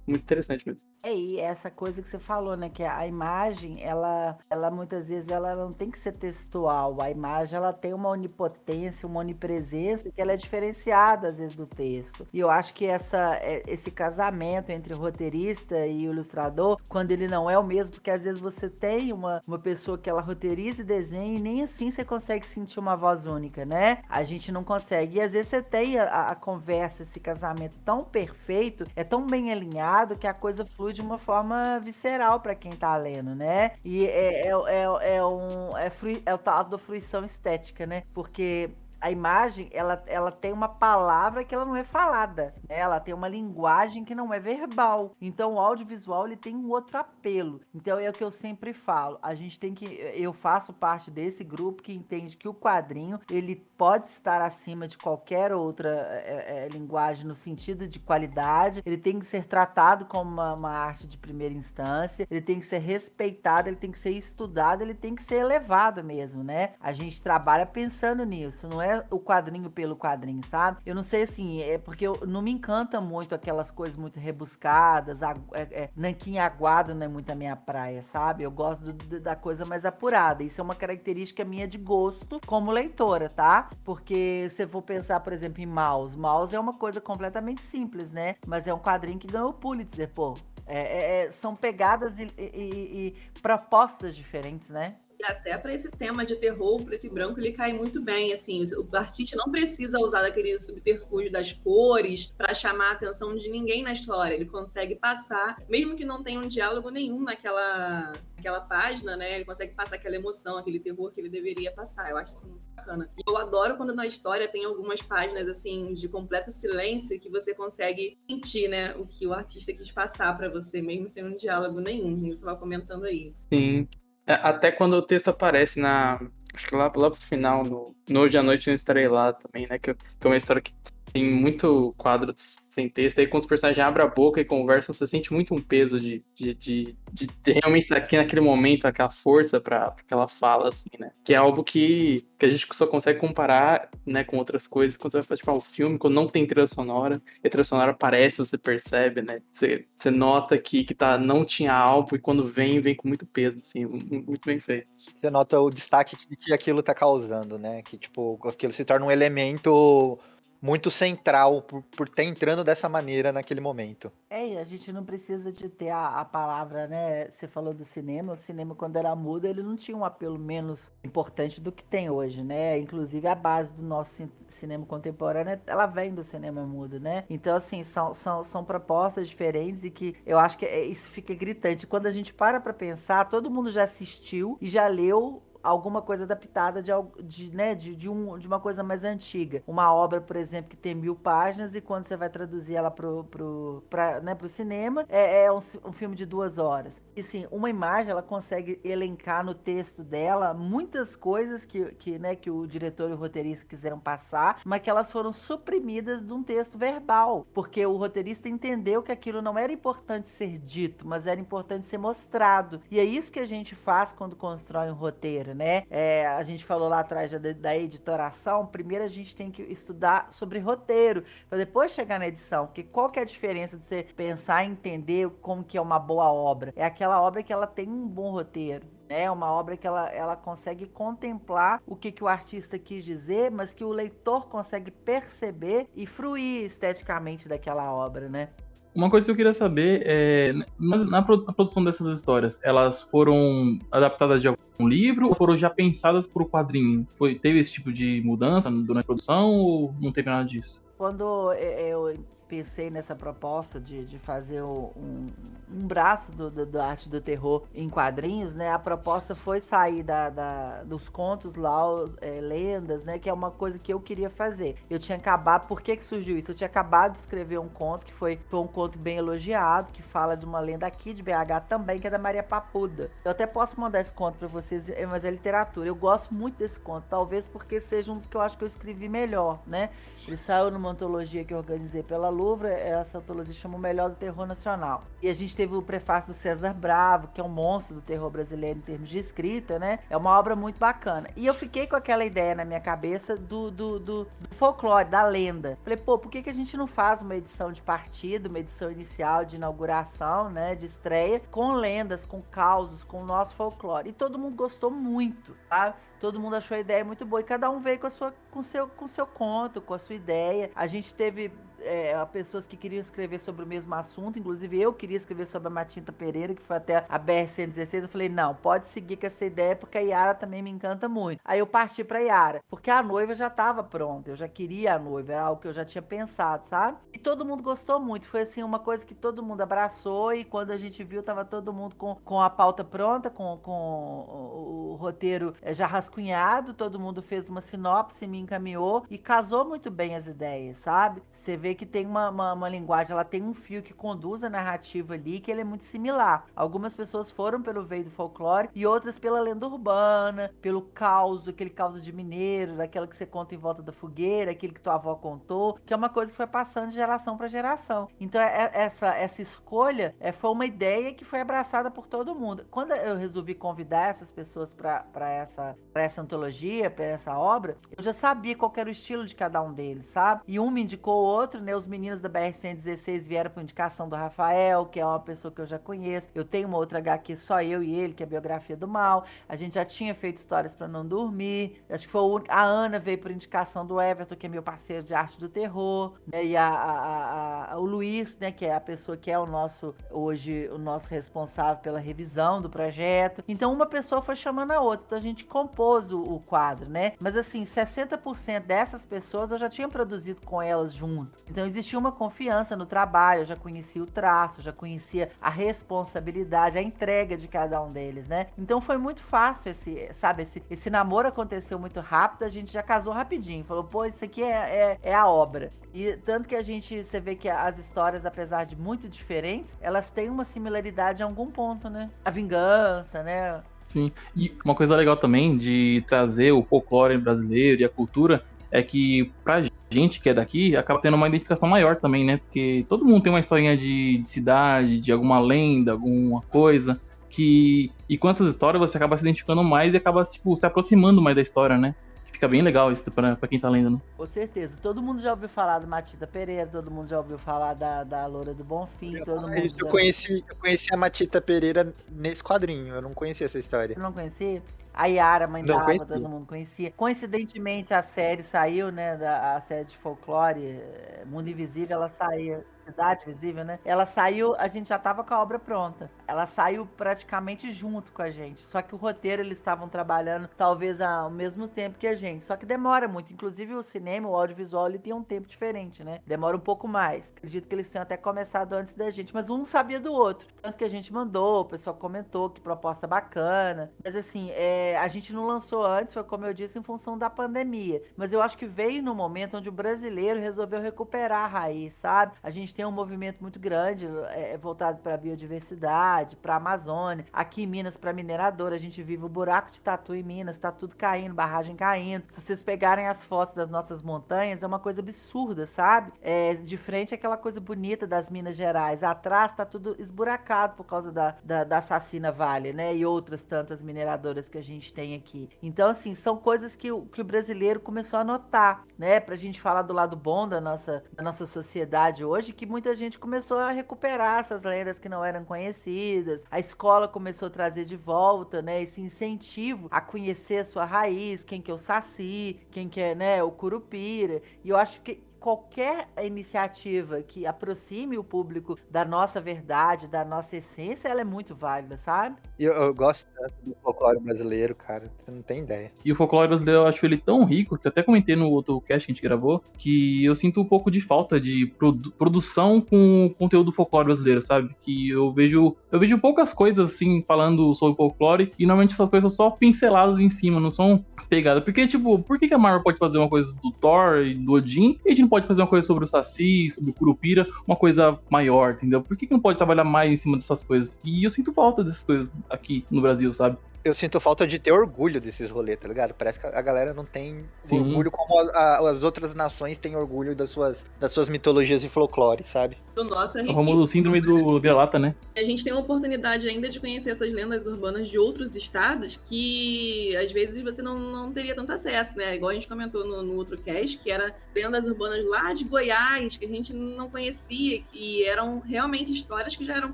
muito interessante mesmo. É, e essa coisa que você falou, né? Que a imagem, ela, ela muitas vezes ela não tem que ser textual. A imagem, ela tem uma onipotência, uma onipresença que ela é diferenciada, às vezes, do texto. E eu acho que essa, é, esse casamento entre o roteirista e o ilustrador, quando ele não é o mesmo, porque às vezes você tem uma, uma pessoa que ela roteiriza e desenha e nem assim você consegue sentir uma voz única, né? A gente não consegue. E às vezes você tem a, a conversa, esse casamento tão perfeito, é tão bem alinhado que a coisa flui de uma forma visceral para quem tá lendo, né? E é, é, é, é um, é, frui, é o tal da fruição estética, né? Porque a imagem ela, ela tem uma palavra que ela não é falada, né? ela tem uma linguagem que não é verbal. Então o audiovisual ele tem um outro apelo. Então é o que eu sempre falo. A gente tem que eu faço parte desse grupo que entende que o quadrinho ele pode estar acima de qualquer outra é, é, linguagem no sentido de qualidade. Ele tem que ser tratado como uma, uma arte de primeira instância. Ele tem que ser respeitado. Ele tem que ser estudado. Ele tem que ser elevado mesmo, né? A gente trabalha pensando nisso. Não é o quadrinho pelo quadrinho, sabe? Eu não sei assim, é porque eu, não me encanta muito aquelas coisas muito rebuscadas, a, é, é, aguado não é muito a minha praia, sabe? Eu gosto do, da coisa mais apurada. Isso é uma característica minha de gosto como leitora, tá? Porque se eu for pensar, por exemplo, em Mouse, Mouse é uma coisa completamente simples, né? Mas é um quadrinho que ganhou o Pulitzer, pô. É, é, é são pegadas e, e, e, e propostas diferentes, né? Até para esse tema de terror preto e branco ele cai muito bem assim o artista não precisa usar aquele subterfúgio das cores para chamar a atenção de ninguém na história ele consegue passar mesmo que não tenha um diálogo nenhum naquela naquela página né ele consegue passar aquela emoção aquele terror que ele deveria passar eu acho isso muito bacana. Eu adoro quando na história tem algumas páginas assim de completo silêncio que você consegue sentir né o que o artista quis passar para você mesmo sem um diálogo nenhum você vai comentando aí. Sim até quando o texto aparece na. Acho que lá, lá pro final, no, no Hoje à Noite eu estarei lá também, né? Que, que é uma história que tem muito quadro sem texto. Aí, quando os personagens abrem a boca e conversam, você sente muito um peso de, de, de, de, realmente estar aqui naquele momento, aquela força para que ela fala, assim, né? Que é algo que, que a gente só consegue comparar, né, com outras coisas. Quando você vai fazer, tipo, ah, o filme, quando não tem trilha sonora, e a trilha sonora aparece, você percebe, né? Você, você nota que, que tá, não tinha algo, e quando vem, vem com muito peso, assim, muito bem feito. Você nota o destaque que, que aquilo tá causando, né? Que, tipo, aquilo se torna um elemento muito central por, por ter entrando dessa maneira naquele momento. É, a gente não precisa de ter a, a, palavra, né? Você falou do cinema, o cinema quando era mudo, ele não tinha um apelo menos importante do que tem hoje, né? Inclusive a base do nosso cinema contemporâneo, ela vem do cinema mudo, né? Então, assim, são, são, são propostas diferentes e que eu acho que é, isso fica gritante. Quando a gente para pra pensar, todo mundo já assistiu e já leu alguma coisa adaptada de, de, né, de, de, um, de uma coisa mais antiga. Uma obra, por exemplo, que tem mil páginas e quando você vai traduzir ela pro, pro, né, pro cinema, é, é um, um filme de duas horas. E sim, uma imagem ela consegue elencar no texto dela muitas coisas que, que, né, que o diretor e o roteirista quiseram passar, mas que elas foram suprimidas de um texto verbal, porque o roteirista entendeu que aquilo não era importante ser dito, mas era importante ser mostrado. E é isso que a gente faz quando constrói um roteiro, né? É, a gente falou lá atrás da, da editoração, primeiro a gente tem que estudar sobre roteiro, para depois chegar na edição, porque qual que é a diferença de você pensar e entender como que é uma boa obra? É aquela obra que ela tem um bom roteiro, é uma obra que ela, ela consegue contemplar o que, que o artista quis dizer, mas que o leitor consegue perceber e fruir esteticamente daquela obra, né? Uma coisa que eu queria saber é, na, na produção dessas histórias, elas foram adaptadas de algum livro ou foram já pensadas para o quadrinho? Foi, teve esse tipo de mudança durante a produção ou não teve nada disso? Quando eu pensei nessa proposta de, de fazer um, um braço do, do, do, arte do terror em quadrinhos, né? A proposta foi sair da, da dos contos lá, é, lendas, né? Que é uma coisa que eu queria fazer. Eu tinha acabado, por que que surgiu isso? Eu tinha acabado de escrever um conto que foi, foi um conto bem elogiado, que fala de uma lenda aqui de BH também, que é da Maria Papuda. Eu até posso mandar esse conto para vocês, é, mas é literatura. Eu gosto muito desse conto, talvez porque seja um dos que eu acho que eu escrevi melhor, né? Ele saiu numa antologia que eu organizei pela Louvre, essa antologia chama o Melhor do Terror Nacional. E a gente teve o prefácio do César Bravo, que é um monstro do terror brasileiro em termos de escrita, né? É uma obra muito bacana. E eu fiquei com aquela ideia na minha cabeça do, do, do, do folclore, da lenda. Falei, pô, por que, que a gente não faz uma edição de partido, uma edição inicial de inauguração, né? De estreia, com lendas, com causos, com o nosso folclore. E todo mundo gostou muito, tá? Todo mundo achou a ideia muito boa e cada um veio com a sua com seu com seu conto, com a sua ideia. A gente teve é, pessoas que queriam escrever sobre o mesmo assunto, inclusive eu queria escrever sobre a Matinta Pereira, que foi até a BR-116. Eu falei, não, pode seguir com essa ideia, porque a Yara também me encanta muito. Aí eu parti pra Yara, porque a noiva já estava pronta, eu já queria a noiva, era algo que eu já tinha pensado, sabe? E todo mundo gostou muito, foi assim, uma coisa que todo mundo abraçou, e quando a gente viu, tava todo mundo com, com a pauta pronta, com, com o, o roteiro é, já rascunhado, todo mundo fez uma sinopse, me encaminhou, e casou muito bem as ideias, sabe? Você vê que tem uma, uma, uma, linguagem, ela tem um fio que conduz a narrativa ali, que ele é muito similar. Algumas pessoas foram pelo veio do folclore e outras pela lenda urbana, pelo caos, aquele caos de mineiro, daquela que você conta em volta da fogueira, aquele que tua avó contou, que é uma coisa que foi passando de geração para geração. Então, é, é, essa, essa escolha é, foi uma ideia que foi abraçada por todo mundo. Quando eu resolvi convidar essas pessoas para essa, essa antologia, para essa obra, eu já sabia qual era o estilo de cada um deles, sabe? E um me indicou o outro, né? Os meninos da BR-116 vieram por indicação do Rafael, que é uma pessoa que eu já conheço. Eu tenho uma outra HQ, só eu e ele, que é a Biografia do Mal. A gente já tinha feito histórias para não dormir. Acho que foi a Ana veio por indicação do Everton, que é meu parceiro de arte do terror. Né? E a, a, a, o Luiz, né? Que é a pessoa que é o nosso, hoje, o nosso responsável pela revisão do projeto. Então, uma pessoa foi chamando a outra. Então, a gente compôs o, o quadro, né? Mas, assim, 60% dessas pessoas eu já tinha produzido com elas junto. Então existia uma confiança no trabalho, eu já conhecia o traço, já conhecia a responsabilidade, a entrega de cada um deles, né? Então foi muito fácil esse, sabe, esse, esse namoro aconteceu muito rápido, a gente já casou rapidinho, falou, pô, isso aqui é, é, é a obra. E tanto que a gente, você vê que as histórias, apesar de muito diferentes, elas têm uma similaridade em algum ponto, né? A vingança, né? Sim, e uma coisa legal também de trazer o folclore brasileiro e a cultura é que pra gente que é daqui acaba tendo uma identificação maior também, né? Porque todo mundo tem uma historinha de, de cidade, de alguma lenda, alguma coisa que e com essas histórias você acaba se identificando mais e acaba tipo, se aproximando mais da história, né? Fica bem legal isso pra, pra quem tá lendo. Né? Com certeza. Todo mundo já ouviu falar do Matita Pereira, todo mundo já ouviu falar da, da Loura do Bonfim. Eu, todo mundo eu, já... conheci, eu conheci a Matita Pereira nesse quadrinho, eu não conhecia essa história. Você não conhecia? A Yara, mãe Não da todo mundo conhecia. Coincidentemente, a série saiu, né? Da, a série de folclore, eh, Mundo Invisível, ela saiu. Cidade Invisível, né? Ela saiu, a gente já tava com a obra pronta. Ela saiu praticamente junto com a gente. Só que o roteiro eles estavam trabalhando talvez ao mesmo tempo que a gente. Só que demora muito. Inclusive o cinema, o audiovisual, ele tem um tempo diferente, né? Demora um pouco mais. Acredito que eles tenham até começado antes da gente. Mas um sabia do outro. Tanto que a gente mandou, o pessoal comentou que proposta bacana. Mas assim, é, a gente não lançou antes, foi como eu disse, em função da pandemia. Mas eu acho que veio no momento onde o brasileiro resolveu recuperar a raiz, sabe? A gente tem um movimento muito grande é, voltado para a biodiversidade, para a Amazônia. Aqui em Minas, para mineradora, a gente vive o buraco de tatu em Minas, tá tudo caindo, barragem caindo. Se vocês pegarem as fotos das nossas montanhas, é uma coisa absurda, sabe? É, de frente é aquela coisa bonita das Minas Gerais, atrás tá tudo esburacado por causa da, da, da Assassina Vale, né? E outras tantas mineradoras que a gente tem aqui. Então, assim, são coisas que, que o brasileiro começou a notar, né? Pra gente falar do lado bom da nossa, da nossa sociedade hoje, que muita gente começou a recuperar essas lendas que não eram conhecidas. A escola começou a trazer de volta, né? Esse incentivo a conhecer a sua raiz, quem que é o Saci, quem que é, né, o Curupira. E eu acho que qualquer iniciativa que aproxime o público da nossa verdade, da nossa essência, ela é muito válida, sabe? Eu, eu gosto tanto do folclore brasileiro, cara. Você não tem ideia. E o folclore brasileiro, eu acho ele tão rico, que eu até comentei no outro cast que a gente gravou, que eu sinto um pouco de falta de produ produção com conteúdo folclore brasileiro, sabe? Que eu vejo eu vejo poucas coisas, assim, falando sobre folclore, e normalmente essas coisas são só pinceladas em cima, não são pegadas. Porque, tipo, por que a Marvel pode fazer uma coisa do Thor e do Odin, e a gente não pode fazer uma coisa sobre o Saci, sobre o Curupira, uma coisa maior, entendeu? Por que, que não pode trabalhar mais em cima dessas coisas? E eu sinto falta dessas coisas aqui no Brasil, sabe? Eu sinto falta de ter orgulho desses rolês, tá ligado? Parece que a galera não tem Sim. orgulho como a- a- as outras nações têm orgulho das suas, das suas mitologias e folclore, sabe? O nosso é O famoso riquíssimo, síndrome né? do vira-lata, né? A gente tem a oportunidade ainda de conhecer essas lendas urbanas de outros estados que às vezes você não, não teria tanto acesso, né? Igual a gente comentou no, no outro cast, que era lendas urbanas lá de Goiás, que a gente não conhecia, que eram realmente histórias que já eram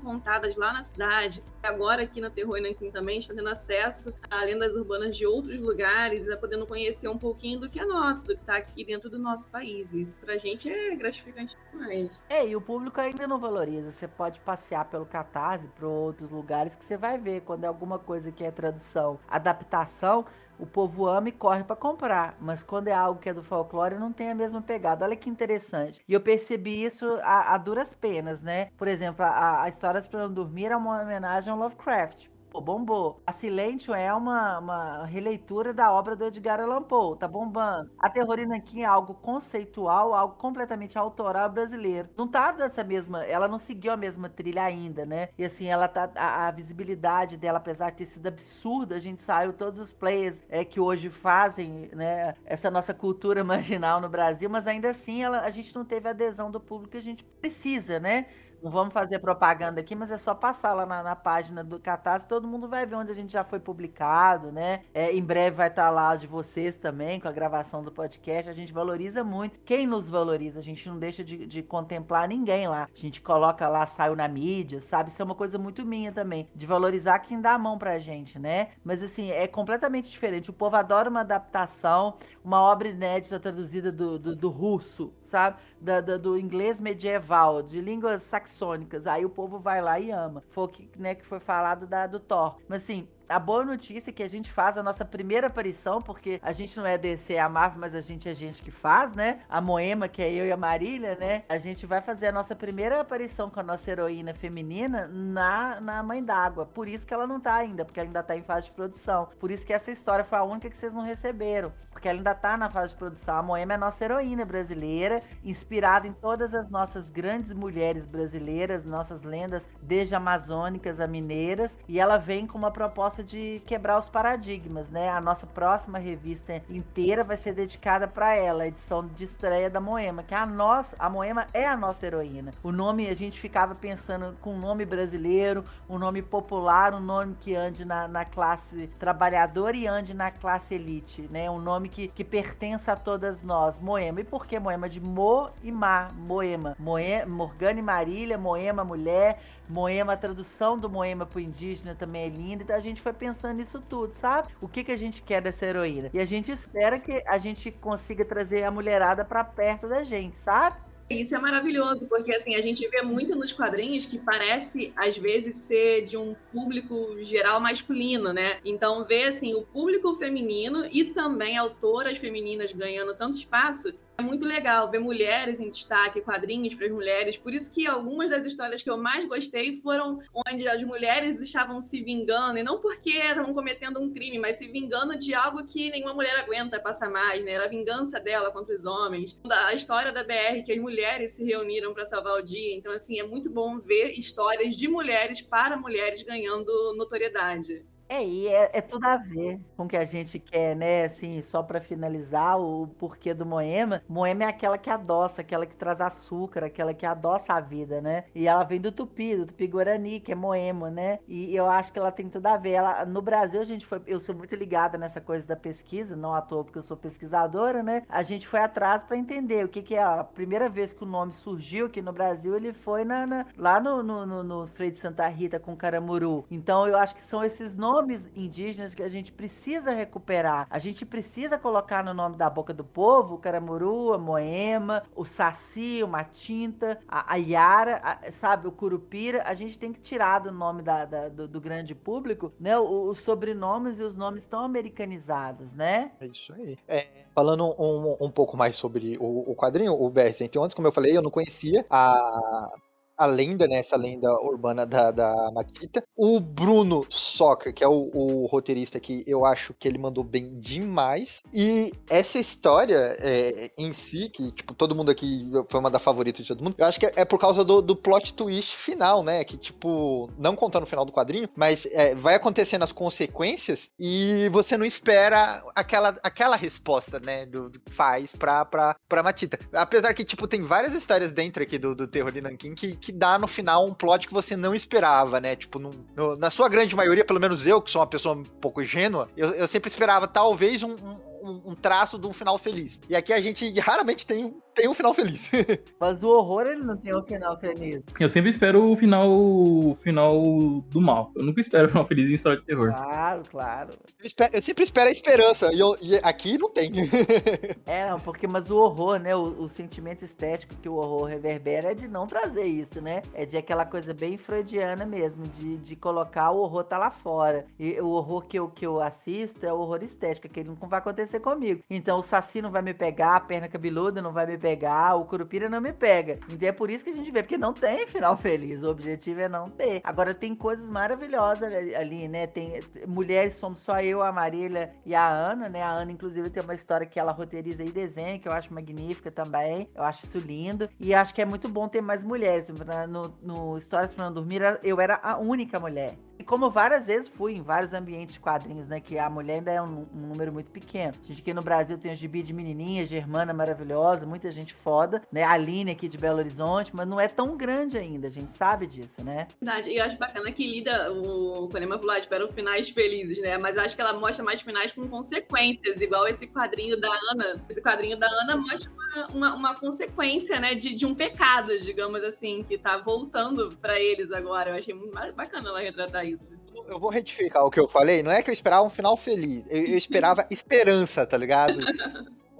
contadas lá na cidade. Agora aqui na Terror e Nanquim também está tendo acesso a lendas urbanas de outros lugares, e podendo conhecer um pouquinho do que é nosso, do que está aqui dentro do nosso país. Isso pra gente é gratificante demais. É, e o público ainda não valoriza. Você pode passear pelo Catarse para outros lugares que você vai ver quando é alguma coisa que é tradução, adaptação, o povo ama e corre para comprar. Mas quando é algo que é do folclore, não tem a mesma pegada. Olha que interessante. E eu percebi isso a, a duras penas, né? Por exemplo, a, a Histórias para Não Dormir é uma homenagem ao Lovecraft. Bombou. A Silêncio é uma, uma releitura da obra do Edgar Allan Poe, tá bombando. A Terrorina aqui é algo conceitual, algo completamente autoral brasileiro. Não tá dessa mesma, ela não seguiu a mesma trilha ainda, né? E assim, ela tá, a, a visibilidade dela, apesar de ter sido absurda, a gente saiu todos os players é, que hoje fazem, né, essa nossa cultura marginal no Brasil, mas ainda assim ela, a gente não teve a adesão do público que a gente precisa, né? Não vamos fazer propaganda aqui, mas é só passar lá na, na página do Catarse, todo mundo vai ver onde a gente já foi publicado, né? É, em breve vai estar lá de vocês também, com a gravação do podcast. A gente valoriza muito. Quem nos valoriza? A gente não deixa de, de contemplar ninguém lá. A gente coloca lá, saiu na mídia, sabe? Isso é uma coisa muito minha também, de valorizar quem dá a mão pra gente, né? Mas assim, é completamente diferente. O povo adora uma adaptação, uma obra inédita traduzida do, do, do russo, sabe? Da, da- do inglês medieval, de línguas saxônicas. Aí o povo vai lá e ama. Foi o que, né, que foi falado da, do Thor. Mas assim. A boa notícia é que a gente faz a nossa primeira aparição, porque a gente não é DC a Marvel, mas a gente é gente que faz, né? A Moema, que é eu e a Marília, né? A gente vai fazer a nossa primeira aparição com a nossa heroína feminina na, na Mãe d'Água. Por isso que ela não tá ainda, porque ela ainda tá em fase de produção. Por isso que essa história foi a única que vocês não receberam, porque ela ainda tá na fase de produção. A Moema é a nossa heroína brasileira, inspirada em todas as nossas grandes mulheres brasileiras, nossas lendas, desde amazônicas a mineiras, e ela vem com uma proposta de quebrar os paradigmas, né? A nossa próxima revista inteira vai ser dedicada para ela, a edição de estreia da Moema, que é a nossa, a Moema é a nossa heroína. O nome a gente ficava pensando com um nome brasileiro, um nome popular, um nome que ande na, na classe trabalhadora e ande na classe elite, né? Um nome que, que pertence a todas nós, Moema. E por que Moema? De Mo e Ma, Moema. Moe, Morgana e Marília, Moema mulher, Moema, a tradução do Moema pro indígena também é linda. Então a gente foi pensando nisso tudo, sabe? O que, que a gente quer dessa heroína? E a gente espera que a gente consiga trazer a mulherada pra perto da gente, sabe? Isso é maravilhoso, porque assim, a gente vê muito nos quadrinhos que parece, às vezes, ser de um público geral masculino, né? Então, ver assim, o público feminino e também autoras femininas ganhando tanto espaço, é muito legal ver mulheres em destaque, quadrinhos para as mulheres. Por isso que algumas das histórias que eu mais gostei foram onde as mulheres estavam se vingando, e não porque estavam cometendo um crime, mas se vingando de algo que nenhuma mulher aguenta passar mais, né? Era a vingança dela contra os homens. A história da BR, que as mulheres se reuniram para salvar o dia. Então, assim, é muito bom ver histórias de mulheres para mulheres ganhando notoriedade. É, e é, é, tudo a ver com o que a gente quer, né? Assim, só para finalizar, o porquê do Moema. Moema é aquela que adoça, aquela que traz açúcar, aquela que adoça a vida, né? E ela vem do Tupi, do Tupi-Guarani, que é Moema, né? E eu acho que ela tem tudo a ver. Ela, no Brasil, a gente foi. Eu sou muito ligada nessa coisa da pesquisa, não à toa porque eu sou pesquisadora, né? A gente foi atrás para entender o que, que é. A primeira vez que o nome surgiu aqui no Brasil, ele foi na, na lá no, no, no, no Frei de Santa Rita com Caramuru. Então eu acho que são esses nomes nomes indígenas que a gente precisa recuperar. A gente precisa colocar no nome da boca do povo o caramuru, a moema, o saci, o matinta, a, a yara, a, sabe, o curupira. A gente tem que tirar do nome da, da do, do, grande público né, os, sobrenomes e os nomes tão americanizados, né? É isso aí. É, falando um, um pouco mais sobre o, o quadrinho, o BR-111, como eu falei, eu não conhecia a a lenda, né? Essa lenda urbana da, da Makita. O Bruno Soccer, que é o, o, roteirista que eu acho que ele mandou bem demais. E essa história é, em si, que tipo, todo mundo aqui foi uma da favoritas de todo mundo, eu acho que é, por causa do, do, plot twist final, né? Que, tipo, não contando o final do quadrinho, mas é, vai acontecendo as consequências e você não espera aquela, aquela resposta, né? Do, do faz pra, pra, pra Matita. Apesar que, tipo, tem várias histórias dentro aqui do, do Terror de Nankin que, que dá no final um plot que você não esperava, né? Tipo, no, no, na sua grande maioria, pelo menos eu, que sou uma pessoa um pouco ingênua, eu, eu sempre esperava talvez um, um, um traço de um final feliz. E aqui a gente raramente tem tem um final feliz. Mas o horror, ele não tem um final feliz. Eu sempre espero o final o final do mal. Eu nunca espero o final feliz em história de terror. Claro, claro. Eu, espero, eu sempre espero a esperança. E, eu, e, aqui não tem. é, não, porque, mas o horror, né? O, o, sentimento estético que o horror reverbera é de não trazer isso, né? É de aquela coisa bem freudiana mesmo, de, de colocar o horror tá lá fora. E o horror que eu, que eu assisto é o horror estético, que ele não vai acontecer comigo. Então o Saci não vai me pegar, a perna cabeluda não vai me pegar, o Curupira não me pega. Então é por isso que a gente vê, porque não tem final feliz. O objetivo é não ter. Agora tem coisas maravilhosas ali, né? Tem mulheres, somos só eu, a Marília e a Ana, né? A Ana, inclusive, tem uma história que ela roteiriza e desenha, que eu acho magnífica também. Eu acho isso lindo. E acho que é muito bom ter mais mulheres. No, no Histórias para Não Dormir, eu era a única mulher. E como várias vezes fui em vários ambientes de quadrinhos, né? Que a mulher ainda é um, um número muito pequeno. A gente aqui no Brasil tem o gibi de menininha, Germana maravilhosa, muita gente foda, né? A Aline aqui de Belo Horizonte, mas não é tão grande ainda, a gente sabe disso, né? Verdade, e eu acho bacana que lida o Colema falou, espera finais felizes, né? Mas eu acho que ela mostra mais finais com consequências, igual esse quadrinho da Ana. Esse quadrinho da Ana mostra uma, uma, uma consequência, né? De, de um pecado, digamos assim, que tá voltando para eles agora. Eu achei muito bacana ela retratar isso isso. Eu vou retificar o que eu falei. Não é que eu esperava um final feliz. Eu, eu esperava esperança, tá ligado?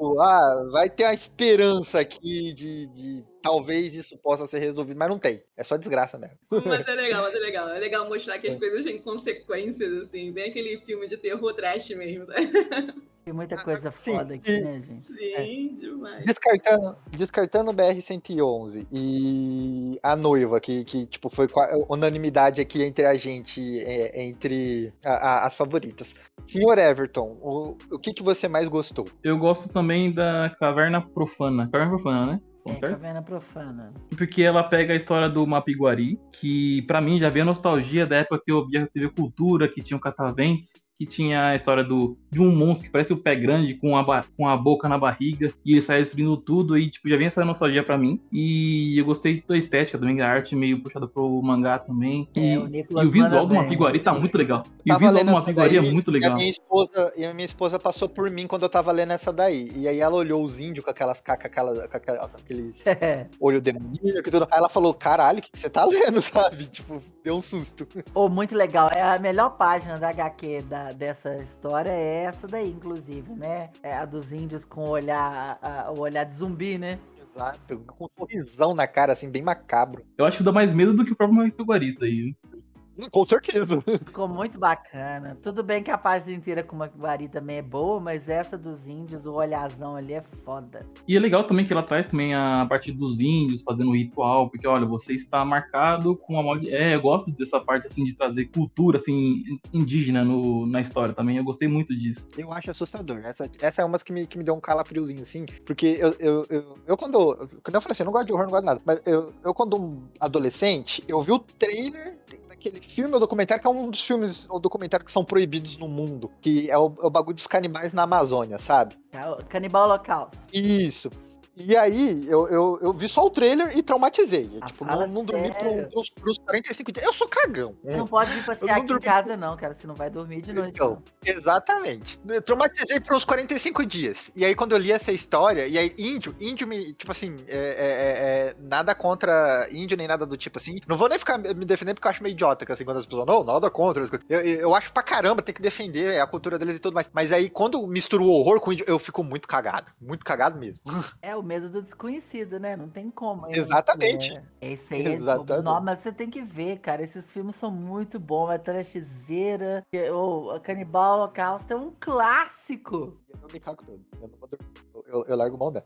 tipo, ah, vai ter a esperança aqui de, de talvez isso possa ser resolvido, mas não tem. É só desgraça mesmo. Mas é legal, mas é legal. É legal mostrar que as é. coisas têm consequências, assim, bem aquele filme de terror trash mesmo. Tem muita coisa foda aqui, né, gente? Sim, é. demais. Descartando, descartando o BR-111 e a noiva, que, que tipo, foi unanimidade aqui entre a gente, é, entre a, a, as favoritas. Senhor Everton, o, o que, que você mais gostou? Eu gosto também da Caverna Profana. Caverna Profana, né? É, Caverna Profana. Porque ela pega a história do Mapiguari, que para mim já vem a nostalgia da época que eu via TV Cultura, que tinha o Cataventos, que tinha a história do, de um monstro que parece o pé grande com a, com a boca na barriga e ele sai destruindo tudo e tipo, já vem essa nostalgia pra mim. E eu gostei da estética também, a arte meio puxada pro mangá também. É, e, o, e o visual do Mapiguari tá muito legal. E tava o visual do Mapiguari é muito legal. E a, minha esposa, e a minha esposa passou por mim quando eu tava lendo essa daí. E aí ela olhou os índios com aquelas cacas, aquelas, com aqueles olho demoníaco e tudo. Aí ela falou, caralho, o que, que você tá lendo, sabe? Tipo, deu um susto. Oh, muito legal. É a melhor página da HQ da, dessa história é essa daí, inclusive, né? É a dos índios com o olhar, a, o olhar de zumbi, né? Exato, com um sorrisão na cara, assim, bem macabro. Eu acho que dá mais medo do que o próprio Maguarista aí. Com certeza. Ficou muito bacana. Tudo bem que a página inteira com o Maguari também é boa, mas essa dos índios, o olhazão ali é foda. E é legal também que ela traz também a parte dos índios fazendo o ritual, porque olha, você está marcado com a mod... É, eu gosto dessa parte assim de trazer cultura assim indígena no, na história também. Eu gostei muito disso. Eu acho assustador. Essa, essa é uma que me, que me deu um calafriozinho, assim, porque eu, eu, eu, eu quando. Quando eu falei assim, eu não gosto de horror, não gosto de nada. Mas eu, eu quando um adolescente, eu vi o trailer daquele filme ou documentário, que é um dos filmes ou documentário que são proibidos no mundo, que é o, é o bagulho dos canibais na Amazônia, sabe? É o Canibal Holocausto. Isso. E aí, eu, eu, eu vi só o trailer e traumatizei. Ah, tipo, não, não dormi pros, pros 45 dias. Eu sou cagão. Você não pode vir passear aqui em dormi. casa, não, cara. Você não vai dormir de noite. Então, não. exatamente. Eu traumatizei por uns 45 dias. E aí, quando eu li essa história, e aí, índio, índio me, tipo assim, é, é- é- é nada contra índio nem nada do tipo assim. Não vou nem ficar me defendendo porque eu acho meio idiota, assim, quando as pessoas, não, nada contra. Eu, eu, eu acho pra caramba, tem que defender a cultura deles e tudo mais. Mas aí, quando misturo o horror com o índio, eu fico muito cagado. Muito cagado mesmo. É o medo do desconhecido, né? Não tem como. É- Exatamente. É, esse aí é- Exatamente. Não, mas você tem que ver, cara. Esses filmes são muito bons. A Trashzeira, o Canibal Holocausto é um clássico. Eu me cago todo. Eu, não vou. Eu- eu- eu largo mão dela.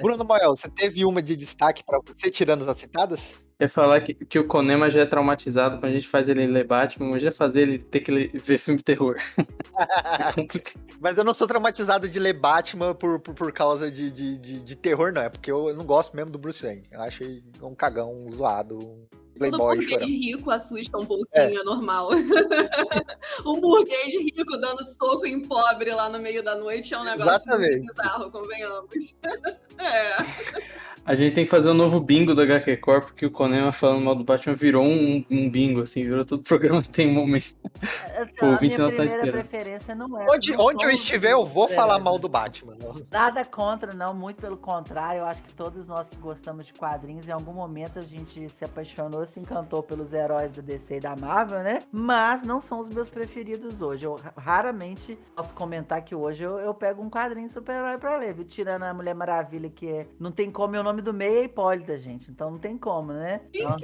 Bruno Moel, você teve uma de destaque pra você, tirando as citadas? Ia falar que, que o Konema já é traumatizado quando a gente faz ele ler Batman, mas já fazer ele ter que ler- ver filme de terror. É. Mas eu não sou traumatizado de ler Batman por, por, por causa de, de, de, de terror, não. É porque eu, não gosto mesmo do Bruce Wayne. Eu acho ele um cagão, um zoado, um Todo playboy burguês chorão. rico assusta um pouquinho, é, normal. um burguês rico dando soco em pobre lá no meio da noite é um negócio Exatamente. bizarro, convenhamos. é. A gente tem que fazer um novo bingo do HQ Corp, porque o Konema falando mal do Batman virou um, um bingo, assim, virou todo programa que tem um momento. Assim, O a ouvinte não tá primeira esperando. preferência não é. Onde, não onde eu estiver, eu vou falar mal do Batman. Nada contra, não, muito pelo contrário. Eu acho que todos nós que gostamos de quadrinhos, em algum momento a gente se apaixonou, se encantou pelos heróis da DC e da Marvel, né? Mas não são os meus preferidos hoje. Eu ra- raramente posso comentar que hoje eu, eu pego um quadrinho de super-herói pra ler, viu? Tirando a Mulher Maravilha, que é, não tem como, e o nome do meio é Hipólita, gente. Então não tem como, né? Então,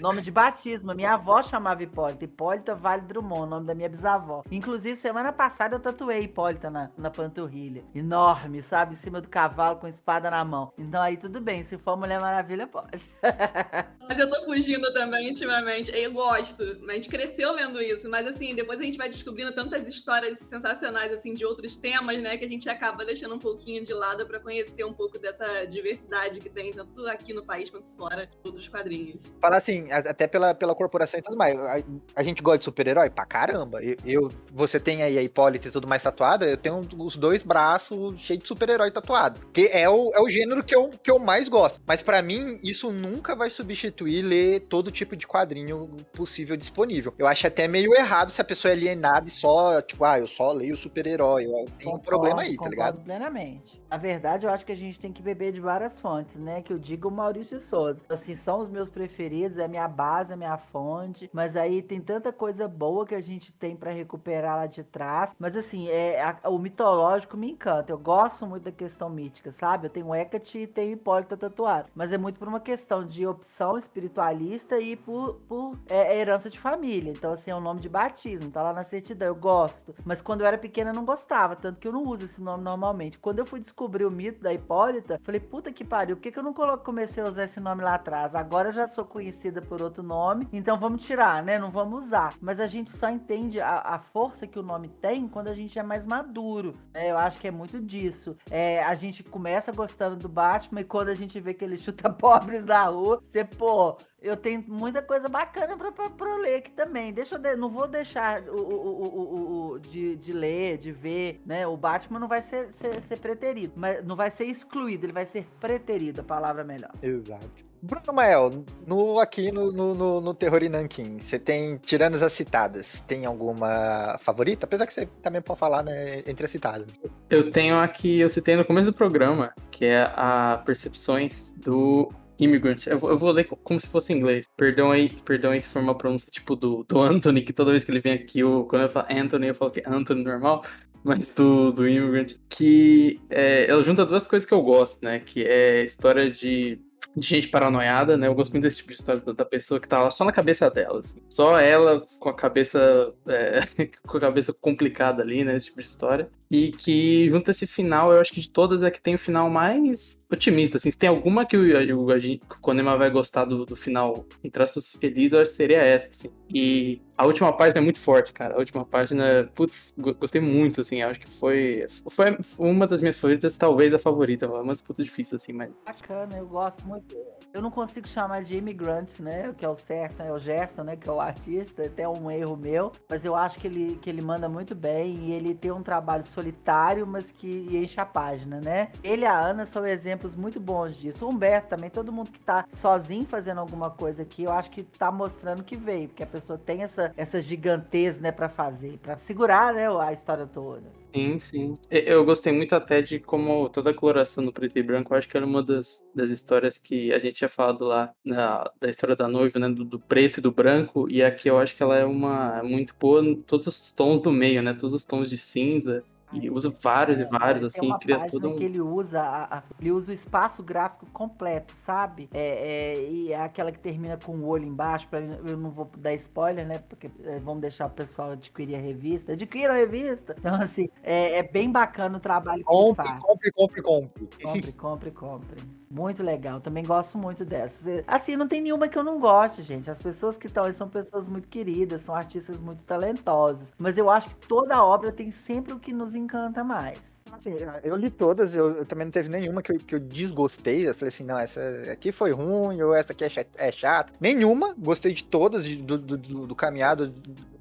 Nome de batismo. Minha avó chamava Hipólita. Hipólita Vale Drummond, nome da minha bisavó. Inclusive, semana passada eu tatuei Hipólita na, na panturrilha. Enorme, sabe? Em cima do cavalo com espada na mão. Então aí tudo bem. Se for Mulher Maravilha, pode. Mas eu tô fugindo também intimamente. Eu gosto. A gente cresceu lendo isso. Mas assim, depois a gente vai descobrindo tantas histórias sensacionais, assim, de outros temas, né? Que a gente acaba deixando um pouquinho de lado pra conhecer um pouco dessa diversidade que tem tanto aqui no país quanto fora dos quadrinhos. Falar assim, até pela, pela corporação e tudo mais. A, a gente gosta de super-herói? Pra caramba. Eu, eu- você tem aí a Hipólita e tudo mais tatuada, eu tenho os dois braços cheios de super-herói tatuado. Que é o, é o gênero que eu, que eu mais gosto. Mas pra mim, isso nunca vai substituir ler todo tipo de quadrinho possível disponível. Eu acho até meio errado se a pessoa é alienada e só, tipo, ah, eu só leio super-herói. Tem um problema aí, tá ligado? plenamente. Na verdade, eu acho que a gente tem que beber de várias fontes, né? Que eu digo o Maurício Souza. Assim, são os meus preferidos, é a minha base, é a minha fonte. Mas aí tem tanta coisa boa que a gente tem pra recuperar lá de trás. Mas assim, é, a- o mitológico me encanta. Eu gosto muito da questão mítica, sabe? Eu tenho Hecate e tenho Hipólita tatuado. Mas é muito por uma questão de opção espiritualista e por, por é, herança de família. Então, assim, é um nome de batismo, tá lá na certidão. Eu gosto. Mas quando eu era pequena, eu não gostava. Tanto que eu não uso esse nome normalmente. Quando eu fui descobrir o mito da Hipólita, falei, puta que pariu, que, que eu não comecei a usar esse nome lá atrás? Agora eu já sou conhecida por outro nome, então vamos tirar, né? Não vamos usar. Mas a gente só entende a, a força que o nome tem quando a gente é mais maduro. né? Eu acho que é muito disso. É, a gente começa gostando do Batman e quando a gente vê que ele chuta pobres na rua, você, pô, eu tenho muita coisa bacana pra, pra, pra eu ler aqui também. Deixa eu de- não vou deixar o, o- o- o- o- de, de ler, de ver, né? O Batman não vai ser, ser, ser preterido, mas não vai ser excluído, ele vai ser preterido, a palavra melhor. Exato. Bruno Mael, no, aqui no, no, no, no Terror e Nankin, você tem, tirando as citadas, tem alguma favorita? Apesar que você também pode falar, né, entre as citadas. Eu tenho aqui, eu citei no começo do programa, que é a Percepções do Immigrant. Eu vou, eu vou ler co- como se fosse em inglês. Perdão aí, perdão aí se for uma pronúncia tipo do, do Anthony, que toda vez que ele vem aqui, eu, quando eu falo Anthony, eu falo que é Anthony normal. Mas do, do Immigrant, que é, ela junta duas coisas que eu gosto, né? Que é história de de gente paranoiada, né? Eu gosto muito desse tipo de história da pessoa que tá lá só na cabeça dela, assim. Só ela com a cabeça é, com a cabeça complicada ali, né? Esse tipo de história. E que junto a esse final, eu acho que de todas é que tem o final mais otimista, assim. Se tem alguma que o, o, o Konema vai gostar do, do final, entre aspas, feliz, eu acho que seria essa, assim. E a última página é muito forte, cara. A última página, putz, gostei muito, assim. Acho que foi, foi uma das minhas favoritas, talvez a favorita. Uma disputa difícil, assim, mas. Bacana, eu gosto muito. Eu não consigo chamar de imigrante, né? Que é o certo é o Gerson, né? Que é o artista, até um erro meu. Mas eu acho que ele, que ele manda muito bem e ele tem um trabalho solitário, mas que enche a página, né? Ele e a Ana são exemplos muito bons disso. O Humberto também, todo mundo que tá sozinho fazendo alguma coisa aqui, eu acho que tá mostrando que veio, porque a pessoa tem essa, essa gigantez, né, pra fazer, pra segurar, né, a história toda. Sim, sim. Eu gostei muito até de como toda a coloração no preto e branco, eu acho que era uma das, das histórias que a gente tinha falado lá na, da história da noiva, né? Do, do, preto e do branco, e aqui eu acho que ela é uma muito boa todos os tons do meio, né? Todos os tons de cinza. E usa vários e vários, é, assim, cria todo um... que ele usa, a, a, ele usa o espaço gráfico completo, sabe? É, é, e é aquela que termina com o olho embaixo, pra, eu não vou dar spoiler, né? Porque é, vamos deixar o pessoal adquirir a revista. Adquira a revista! Então, assim, é, é bem bacana o trabalho que compre, ele faz. Compre, compre, compre. Compre, compre, compre. Muito legal, também gosto muito dessas. Assim, não tem nenhuma que eu não goste, gente. As pessoas que estão aí são pessoas muito queridas, são artistas muito talentosos. Mas eu acho que toda obra tem sempre o que nos encanta mais. Assim, eu li todas, eu, eu, também não teve nenhuma que eu, que eu desgostei. Eu falei assim, não, essa aqui foi ruim, ou essa aqui é chata. É chata. Nenhuma, gostei de todas, de, do, do, do, caminhado,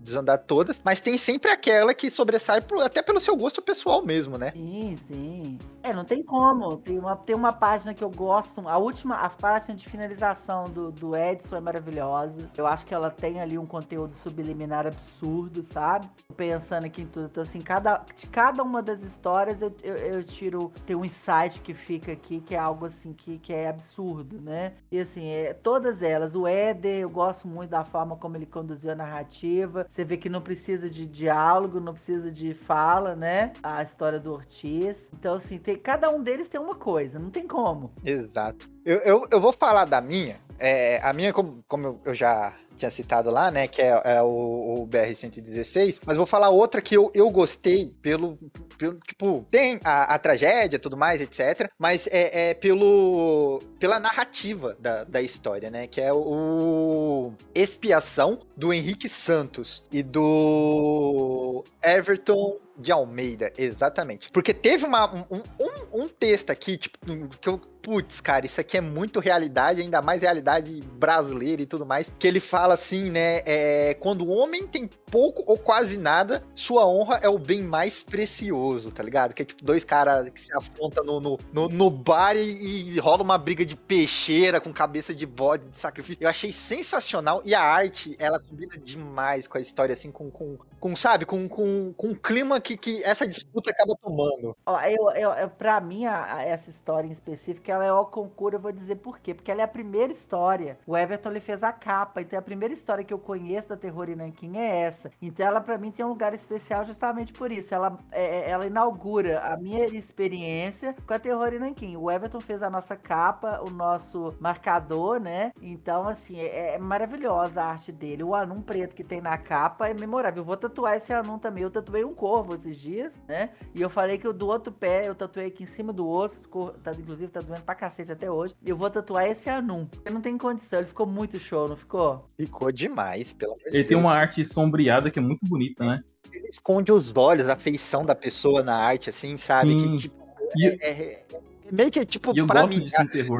desandar todas, mas tem sempre aquela que sobressai até pelo seu gosto pessoal mesmo, né? Sim, sim. É, não tem como. Tem uma, tem uma página que eu gosto, a última, a página de finalização do, do Edson é maravilhosa. Eu acho que ela tem ali um conteúdo subliminar absurdo, sabe? Pensando aqui em tudo. Então, assim, cada, de cada uma das histórias eu, eu, eu tiro, tem um insight que fica aqui, que é algo assim que, que é absurdo, né? E assim, é, todas elas. O Éder, eu gosto muito da forma como ele conduziu a narrativa. Você vê que não precisa de diálogo, não precisa de fala, né? A história do Ortiz. Então, assim, tem, cada um deles tem uma coisa, não tem como. Exato. Eu, eu, eu vou falar da minha. É, a minha, como, como eu já tinha citado lá, né? Que é, é o, o BR-116. Mas vou falar outra que eu, eu gostei pelo, pelo. Tipo, tem a, a tragédia tudo mais, etc. Mas é, é, pelo. pela narrativa da, da história, né? Que é o Expiação do Henrique Santos e do Everton de Almeida, exatamente. Porque teve uma, um, um, um texto aqui, tipo, que eu putz, cara, isso aqui é muito realidade, ainda mais realidade brasileira e tudo mais, que ele fala assim, né, é, quando o homem tem pouco ou quase nada, sua honra é o bem mais precioso, tá ligado? Que é tipo dois caras que se afrontam no, no, no, no bar e, e, rola uma briga de peixeira com cabeça de bode, de sacrifício. Eu achei sensacional e a arte, ela combina demais com a história, assim, com, com, com sabe, com, com, com o clima que, que essa disputa acaba tomando. Ó, eu, eu, pra mim, a, a, essa história em específico, ela é o concurso, eu vou dizer por quê. Porque ela é a primeira história. O Everton ele fez a capa, então a primeira história que eu conheço da Terror e Nankin é essa. Então ela para mim tem um lugar especial justamente por isso. Ela, é, é, ela inaugura a minha experiência com a Terror e Nankin. O Everton fez a nossa capa, o nosso marcador, né? Então, assim, é, é maravilhosa a arte dele. O anum preto que tem na capa é memorável. Eu vou tatuar esse anum também. Eu tatuei um corvo esses dias, né? E eu falei que o do outro pé eu tatuei aqui em cima do osso. Tá, inclusive tá doendo pra cacete até hoje. Eu vou tatuar esse anum. Porque não tem condição. Ele ficou muito show, não ficou? Ficou demais, pelo amor de Ele tem uma arte sombreada que é muito bonita, né? Ele esconde os olhos, a feição da pessoa na arte, assim, sabe? Sim. Que, tipo, e... é, é, é meio que, tipo, pra mim,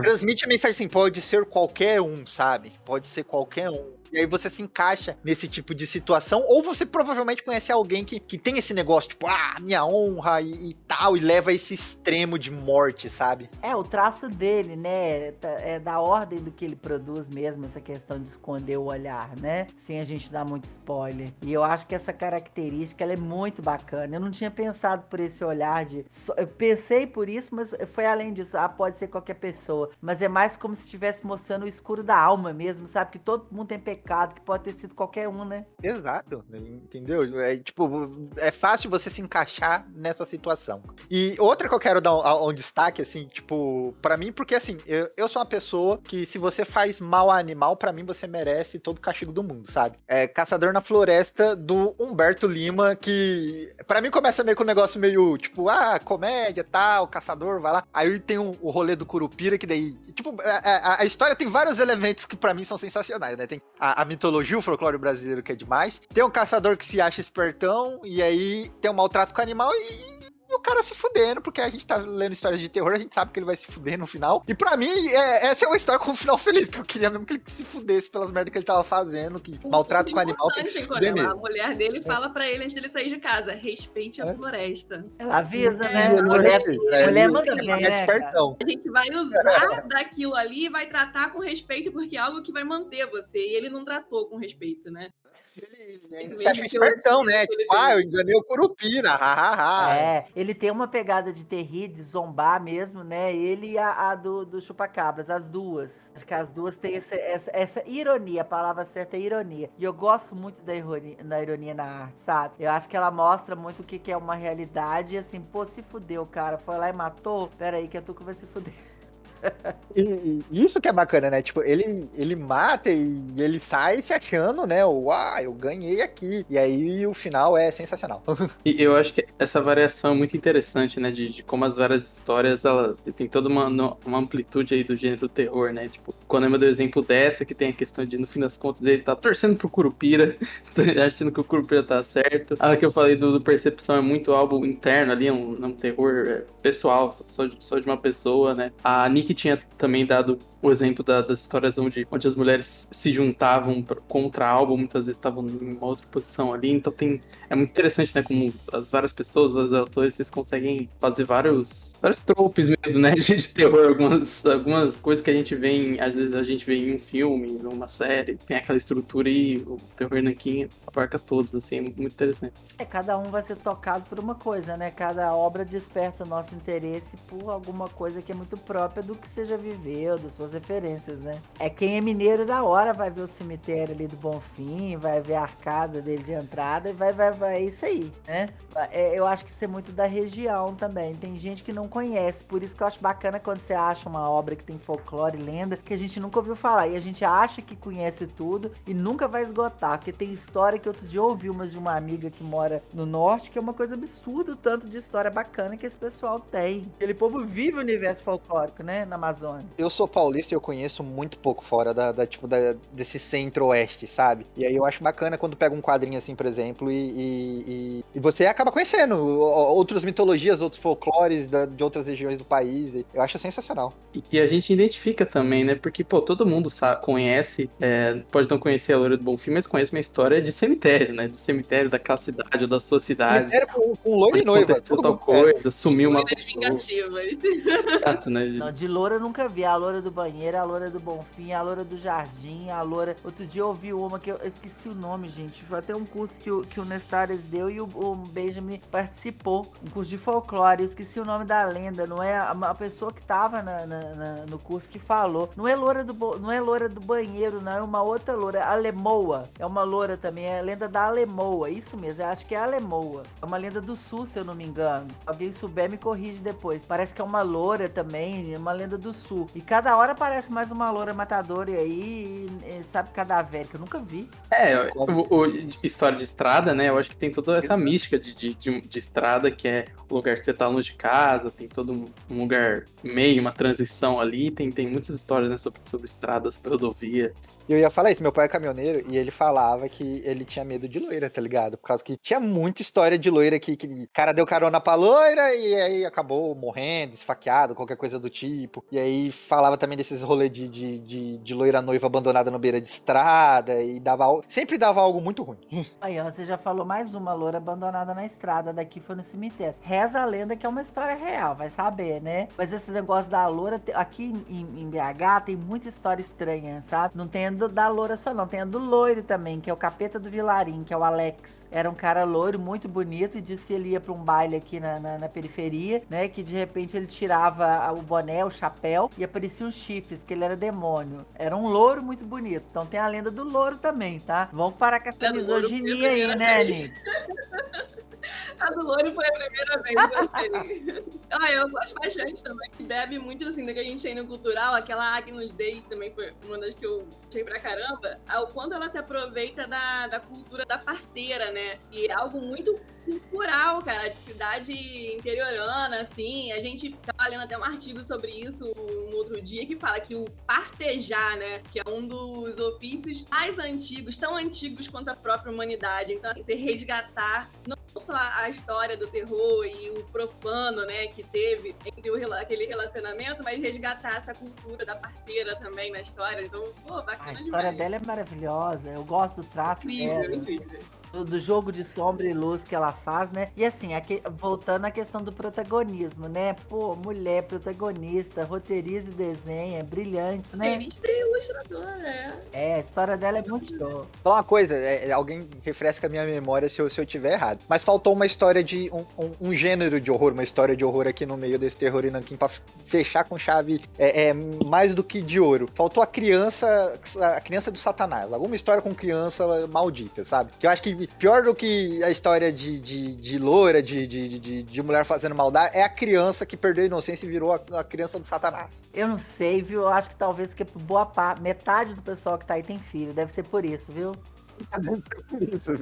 transmite a mensagem assim, pode ser qualquer um, sabe? Pode ser qualquer um. E aí você se encaixa nesse tipo de situação, ou você provavelmente conhece alguém que, que tem esse negócio, tipo, ah, minha honra e, e tal, e leva a esse extremo de morte, sabe? É, o traço dele, né? Tá, é da ordem do que ele produz mesmo, essa questão de esconder o olhar, né? Sem a gente dar muito spoiler. E eu acho que essa característica ela é muito bacana. Eu não tinha pensado por esse olhar de. Eu pensei por isso, mas foi além disso. Ah, pode ser qualquer pessoa. Mas é mais como se estivesse mostrando o escuro da alma mesmo, sabe? Que todo mundo tem pecado pecado, que pode ter sido qualquer um, né? Exato, entendeu? É tipo, é fácil você se encaixar nessa situação. E outra que eu quero dar um, um destaque, assim, tipo, para mim, porque assim, eu, eu sou uma pessoa que se você faz mal a animal, para mim você merece todo o castigo do mundo, sabe? É Caçador na Floresta do Humberto Lima, que para mim começa meio com um negócio meio, tipo, ah, comédia, tal, caçador, vai lá. Aí tem um, o rolê do Curupira, que daí, tipo, a, a, a história tem vários elementos que para mim são sensacionais, né? Tem a, a mitologia, o folclore brasileiro que é demais. Tem um caçador que se acha espertão, e aí tem um maltrato com o animal e o cara se fudendo, porque a gente tá lendo histórias de terror, a gente sabe que ele vai se fuder no final. E pra mim, é, essa é uma história com um final feliz, que eu queria mesmo que ele se fudesse pelas merdas que ele tava fazendo, que o maltrato com animal tem que se fuder a mesmo. A mulher dele fala pra ele antes dele sair de casa, respeite a é. floresta. Ela avisa, né? A mulher, é, mulher manda bem, né, A gente vai usar daquilo ali e vai tratar com respeito, porque é algo que vai manter você. E ele não tratou com respeito, né? Ele, ele se acha espertão, né? Tipo, ah, eu enganei o Curupira, hahaha. É, ele tem uma pegada de terrir, de zombar mesmo, né? Ele e a, a do, do Chupacabras, as duas. Acho que as duas têm essa, essa, essa, ironia, a palavra certa é ironia. E eu gosto muito da ironia, da ironia na arte, sabe? Eu acho que ela mostra muito o que, que é uma realidade e assim, pô, se fudeu, cara. Foi lá e matou, pera aí que a Tuca vai se fuder. E, e, isso que é bacana, né? Tipo, ele, ele mata e ele sai se achando, né? Uau, ah, eu ganhei aqui. E aí o final é sensacional. E eu acho que essa variação é muito interessante, né? De, de como as várias histórias, ela tem toda uma, uma amplitude aí do gênero terror, né? Tipo, quando eu dou exemplo dessa, que tem a questão de, no fim das contas, ele tá torcendo pro Curupira, achando que o Curupira tá certo. A que eu falei do, do Percepção é muito álbum interno ali, é um, é um terror é, pessoal, só, só de uma pessoa, né? A Nick tinha também dado o exemplo da, das histórias onde, onde as mulheres se juntavam contra algo, muitas vezes estavam em uma outra posição ali. Então tem é muito interessante, né? Como as várias pessoas, os autores, vocês conseguem fazer vários vários tropes mesmo, né? De terror, algumas, algumas coisas que a gente vê, em, às vezes a gente vê em um filme, numa série, tem aquela estrutura e o terror nanquim abarca todos, assim, é muito interessante. É, cada um vai ser tocado por uma coisa, né? Cada obra desperta o nosso interesse por alguma coisa que é muito própria do que você já viveu, das suas referências, né? É quem é mineiro da hora vai ver o cemitério ali do Bonfim, vai ver a arcada dele de entrada e vai, vai, vai, é isso aí, né? É, eu acho que isso é muito da região também. Tem gente que não conhece. Por isso que eu acho bacana quando você acha uma obra que tem folclore, lenda, que a gente nunca ouviu falar. E a gente acha que conhece tudo e nunca vai esgotar. Porque tem história que outro dia eu ouvi umas de uma amiga que mora no norte, que é uma coisa absurda o tanto de história bacana que esse pessoal tem. Aquele povo vive o universo folclórico, né? Na Amazônia. Eu sou paulista e eu conheço muito pouco fora da, da tipo, da, desse centro-oeste, sabe? E aí eu acho bacana quando pega um quadrinho assim, por exemplo, e, e, e, e você acaba conhecendo outras mitologias, outros folclores da, de outras regiões do país. Eu acho sensacional. E, e, a gente identifica também, né? Porque, pô, todo mundo sabe, conhece, é, pode não conhecer a Loura do Bonfim, mas conhece uma história de cemitério, né? De cemitério daquela cidade ou da sua cidade. Cemitério com, com loira e noiva. tal coisa, sumiu uma pessoa. Exato, né? Não, de loura eu nunca vi. A loura do banheiro, a loura do Bonfim, a loura do jardim, a loura... Outro dia eu ouvi uma que eu, eu esqueci o nome, gente. Foi até um curso que o, que o Nestares deu e o, o Benjamin participou. Um curso de folclore. Eu esqueci o nome da lenda. Não é a, a pessoa que tava na, na, na, no curso que falou. Não é loura do, não é loura do banheiro, não. É uma outra loura. É Alemoa. É uma loura também. É a lenda da Alemoa. Isso mesmo. Eu acho que é Alemoa. É uma lenda do sul, se eu não me engano. Alguém souber, me corrige depois. Parece que é uma loura também. É uma lenda do sul. E cada hora aparece mais uma loura matadora e aí, e, sabe, cadavérica. Eu nunca vi. É, o, o, história de estrada, né? Eu acho que tem toda essa mística de, de, de, de estrada, que é o lugar que você tá longe de casa, tem todo um, um lugar meio, uma transição ali, tem, tem muitas histórias né, sobre, sobre estradas, sobre rodovia. Eu ia falar isso, meu pai é caminhoneiro e ele falava que ele tinha medo de loira, tá ligado? Por causa que tinha muita história de loira que, que o cara deu carona pra loira e aí acabou morrendo, esfaqueado, qualquer coisa do tipo. E aí falava também desses rolês de, de, de, de loira noiva abandonada no beira de estrada e dava sempre dava algo muito ruim. Aí, ó, você já falou mais uma loira abandonada na estrada, daqui foi no cemitério. Reza a lenda que é uma história real, vai saber, né? Mas esse negócio da loura, aqui em, em BH tem muita história estranha, sabe? Não tem lenda da loura só, não. Tem a do loiro também, que é o capeta do Vilarim, que é o Alex. Era um cara loiro, muito bonito, e disse que ele ia pra um baile aqui na, na, na periferia, né? Que de repente ele tirava o boné, o chapéu, e aparecia os chifres, que ele era demônio. Era um louro muito bonito. Então tem a lenda do louro também, tá? Vamos parar com essa misoginia aí, né. Nick? A do Louro foi a primeira vez sei. ah, eu gosto bastante também. Que bebe muito assim, da que a gente tem no cultural, aquela Agnus Dei também foi uma das que eu achei pra caramba. Ah, O quanto ela se aproveita da, da cultura da parteira, né? E é algo muito cultural, cara, de cidade interiorana, assim. A gente tava lendo até um artigo sobre isso um outro dia que fala que o partejar, né? Que é um dos ofícios mais antigos, tão antigos quanto a própria humanidade. Então, assim, você resgatar não só a história do terror e o profano, né, que teve entre o, aquele relacionamento, mas resgatar essa cultura da parteira também na história. Então, pô, bacana A história demais. dela é maravilhosa. Eu gosto do traço incrível, dela. incrível. Do, jogo de sombra e luz que ela faz, né? E assim, aqui, voltando à questão do protagonismo, né? Pô, mulher protagonista, roteiriza e desenha, é brilhante, né? Roteirista e ilustrador, é. É, a história dela é muito show. Só uma coisa, é, é, alguém refresca a minha memória se eu, se eu tiver errado. Mas faltou uma história de. Um, um- um gênero de horror, uma história de horror aqui no meio desse terror inanquim pra fechar com chave é, é, mais do que de ouro. Faltou a criança. A criança do Satanás. Alguma história com criança maldita, sabe? Que eu acho que pior do que a história de, de, de loura, de, de, de, de mulher fazendo maldade, é a criança que perdeu a inocência e virou a, a criança do Satanás. Eu não sei, viu? Eu acho que talvez que boa parte, metade do pessoal que tá aí tem filho. Deve ser por isso, viu?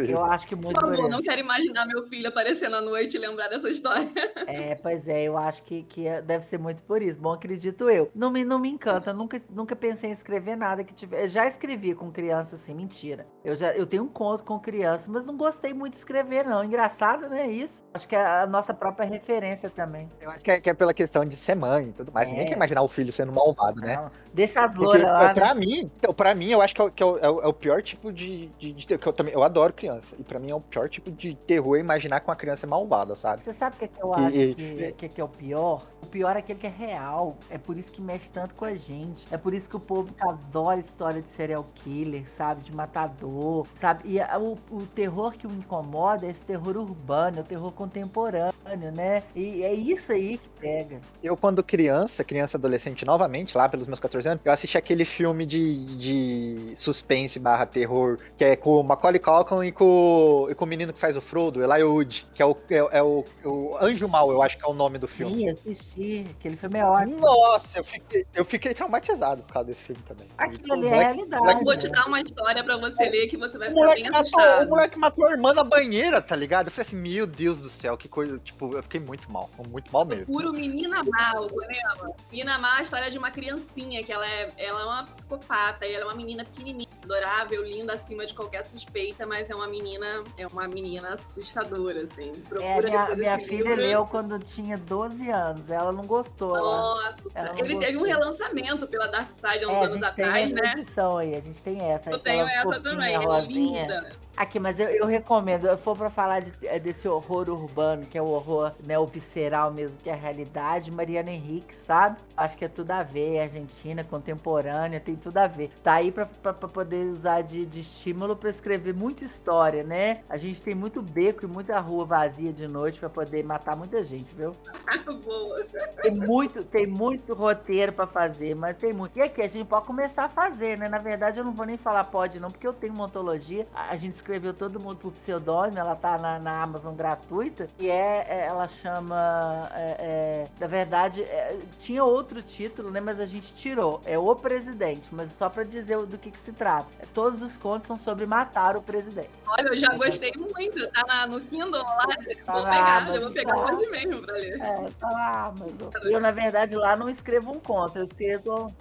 Eu acho que muito Por favor, isso. não quero imaginar meu filho aparecendo à noite e lembrar dessa história. É, pois é, eu acho que, que é- deve ser muito por isso. Bom, acredito eu. Não me, não me encanta, nunca, nunca pensei em escrever nada que tiver. Já escrevi com criança, assim, mentira. Eu já eu tenho um conto com criança, mas não gostei muito de escrever, não. Engraçado, né? Isso. Acho que é a nossa própria referência também. Eu acho que é, que é pela questão de ser mãe e tudo mais. É. Ninguém quer imaginar o filho sendo malvado, né? Não, deixa as louras lá. pra né? mim, então, pra mim, eu acho que, é, o- que é o, é o- é o pior tipo de, de, de- que eu também eu adoro criança. E pra mim é o pior tipo de terror imaginar que uma criança é malvada, sabe? Você sabe o que, é que eu E- acho e- que, que, que é o pior? O pior é aquele que é real. É por isso que mexe tanto com a gente. É por isso que o povo adora história de serial killer, sabe? De matador, sabe? E a- o, o terror que o incomoda é esse terror urbano, é o terror contemporâneo, né? E é isso aí que pega. Eu, quando criança, criança adolescente, novamente, lá pelos meus 14 anos, eu assisti aquele filme de, de suspense barra terror, que é com o Macaulay Culkin e com, e com o menino que faz o Frodo, Eli Wood, que é o, é, é o, o Anjo Mal, eu acho que é o nome do filme. Sim, assisti. Aquele filme é ótimo. Nossa, eu fiquei, eu fiquei traumatizado por causa desse filme também. Aquilo O ali é moleque- realidade. moleque- Vou te né? dar uma história pra você ler que você vai O ficar moleque, bem matou, o moleque matou a irmã na banheira, tá ligado? Eu falei assim, meu Deus do céu, que coisa. Tipo, eu fiquei muito mal, muito mal mesmo. Puro Menina Mal, lembra? Menina Mal é a história de uma criancinha que ela é, ela é uma psicopata e ela é uma menina pequenininha, adorável, linda, acima de qualquer suspeita, mas é uma menina, é uma menina assustadora, assim. Procura É, minha, minha filha livro. leu quando tinha 12 anos. Ela não gostou. ela- Nossa, Ela não ele teve um gostou. relançamento pela Dark Side há uns É, a anos gente tem atrás, essa né? edição aí, a gente tem essa. Eu tenho essa também, é rosinha. linda. Aqui, mas eu, eu recomendo, se for pra falar de- é, desse horror urbano, que é o horror, né, o visceral mesmo, que é a realidade, Mariana Henrique, sabe? Acho que é tudo a ver, é Argentina, contemporânea, tem tudo a ver. Tá aí pra poder usar de, de estímulo pra escrever muita história, né? A gente tem muito beco e muita rua vazia de noite pra poder matar muita gente, viu? Boa. Tem muito, tem muito roteiro pra fazer, mas tem muito. E aqui a gente pode começar a fazer, né? Na verdade, eu não vou nem falar pode, não, porque eu tenho uma ontologia. A a gente escreveu todo mundo por pseudônimo, ela tá na, na Amazon gratuita. E é, é- ela chama. é, é, na verdade, é, tinha outro título, né? Mas a gente tirou. É o presidente, mas só pra dizer do que, que se trata. Todos os contos são sobre matar o presidente. Olha, eu já gostei muito. Tá na- no Kindle lá. Tá vou na pegar, Amazon, eu vou pegar tá. hoje mesmo pra ler. É, tá lá, Amazon. Eu, na verdade, lá não escrevo um conto, eu escrevo.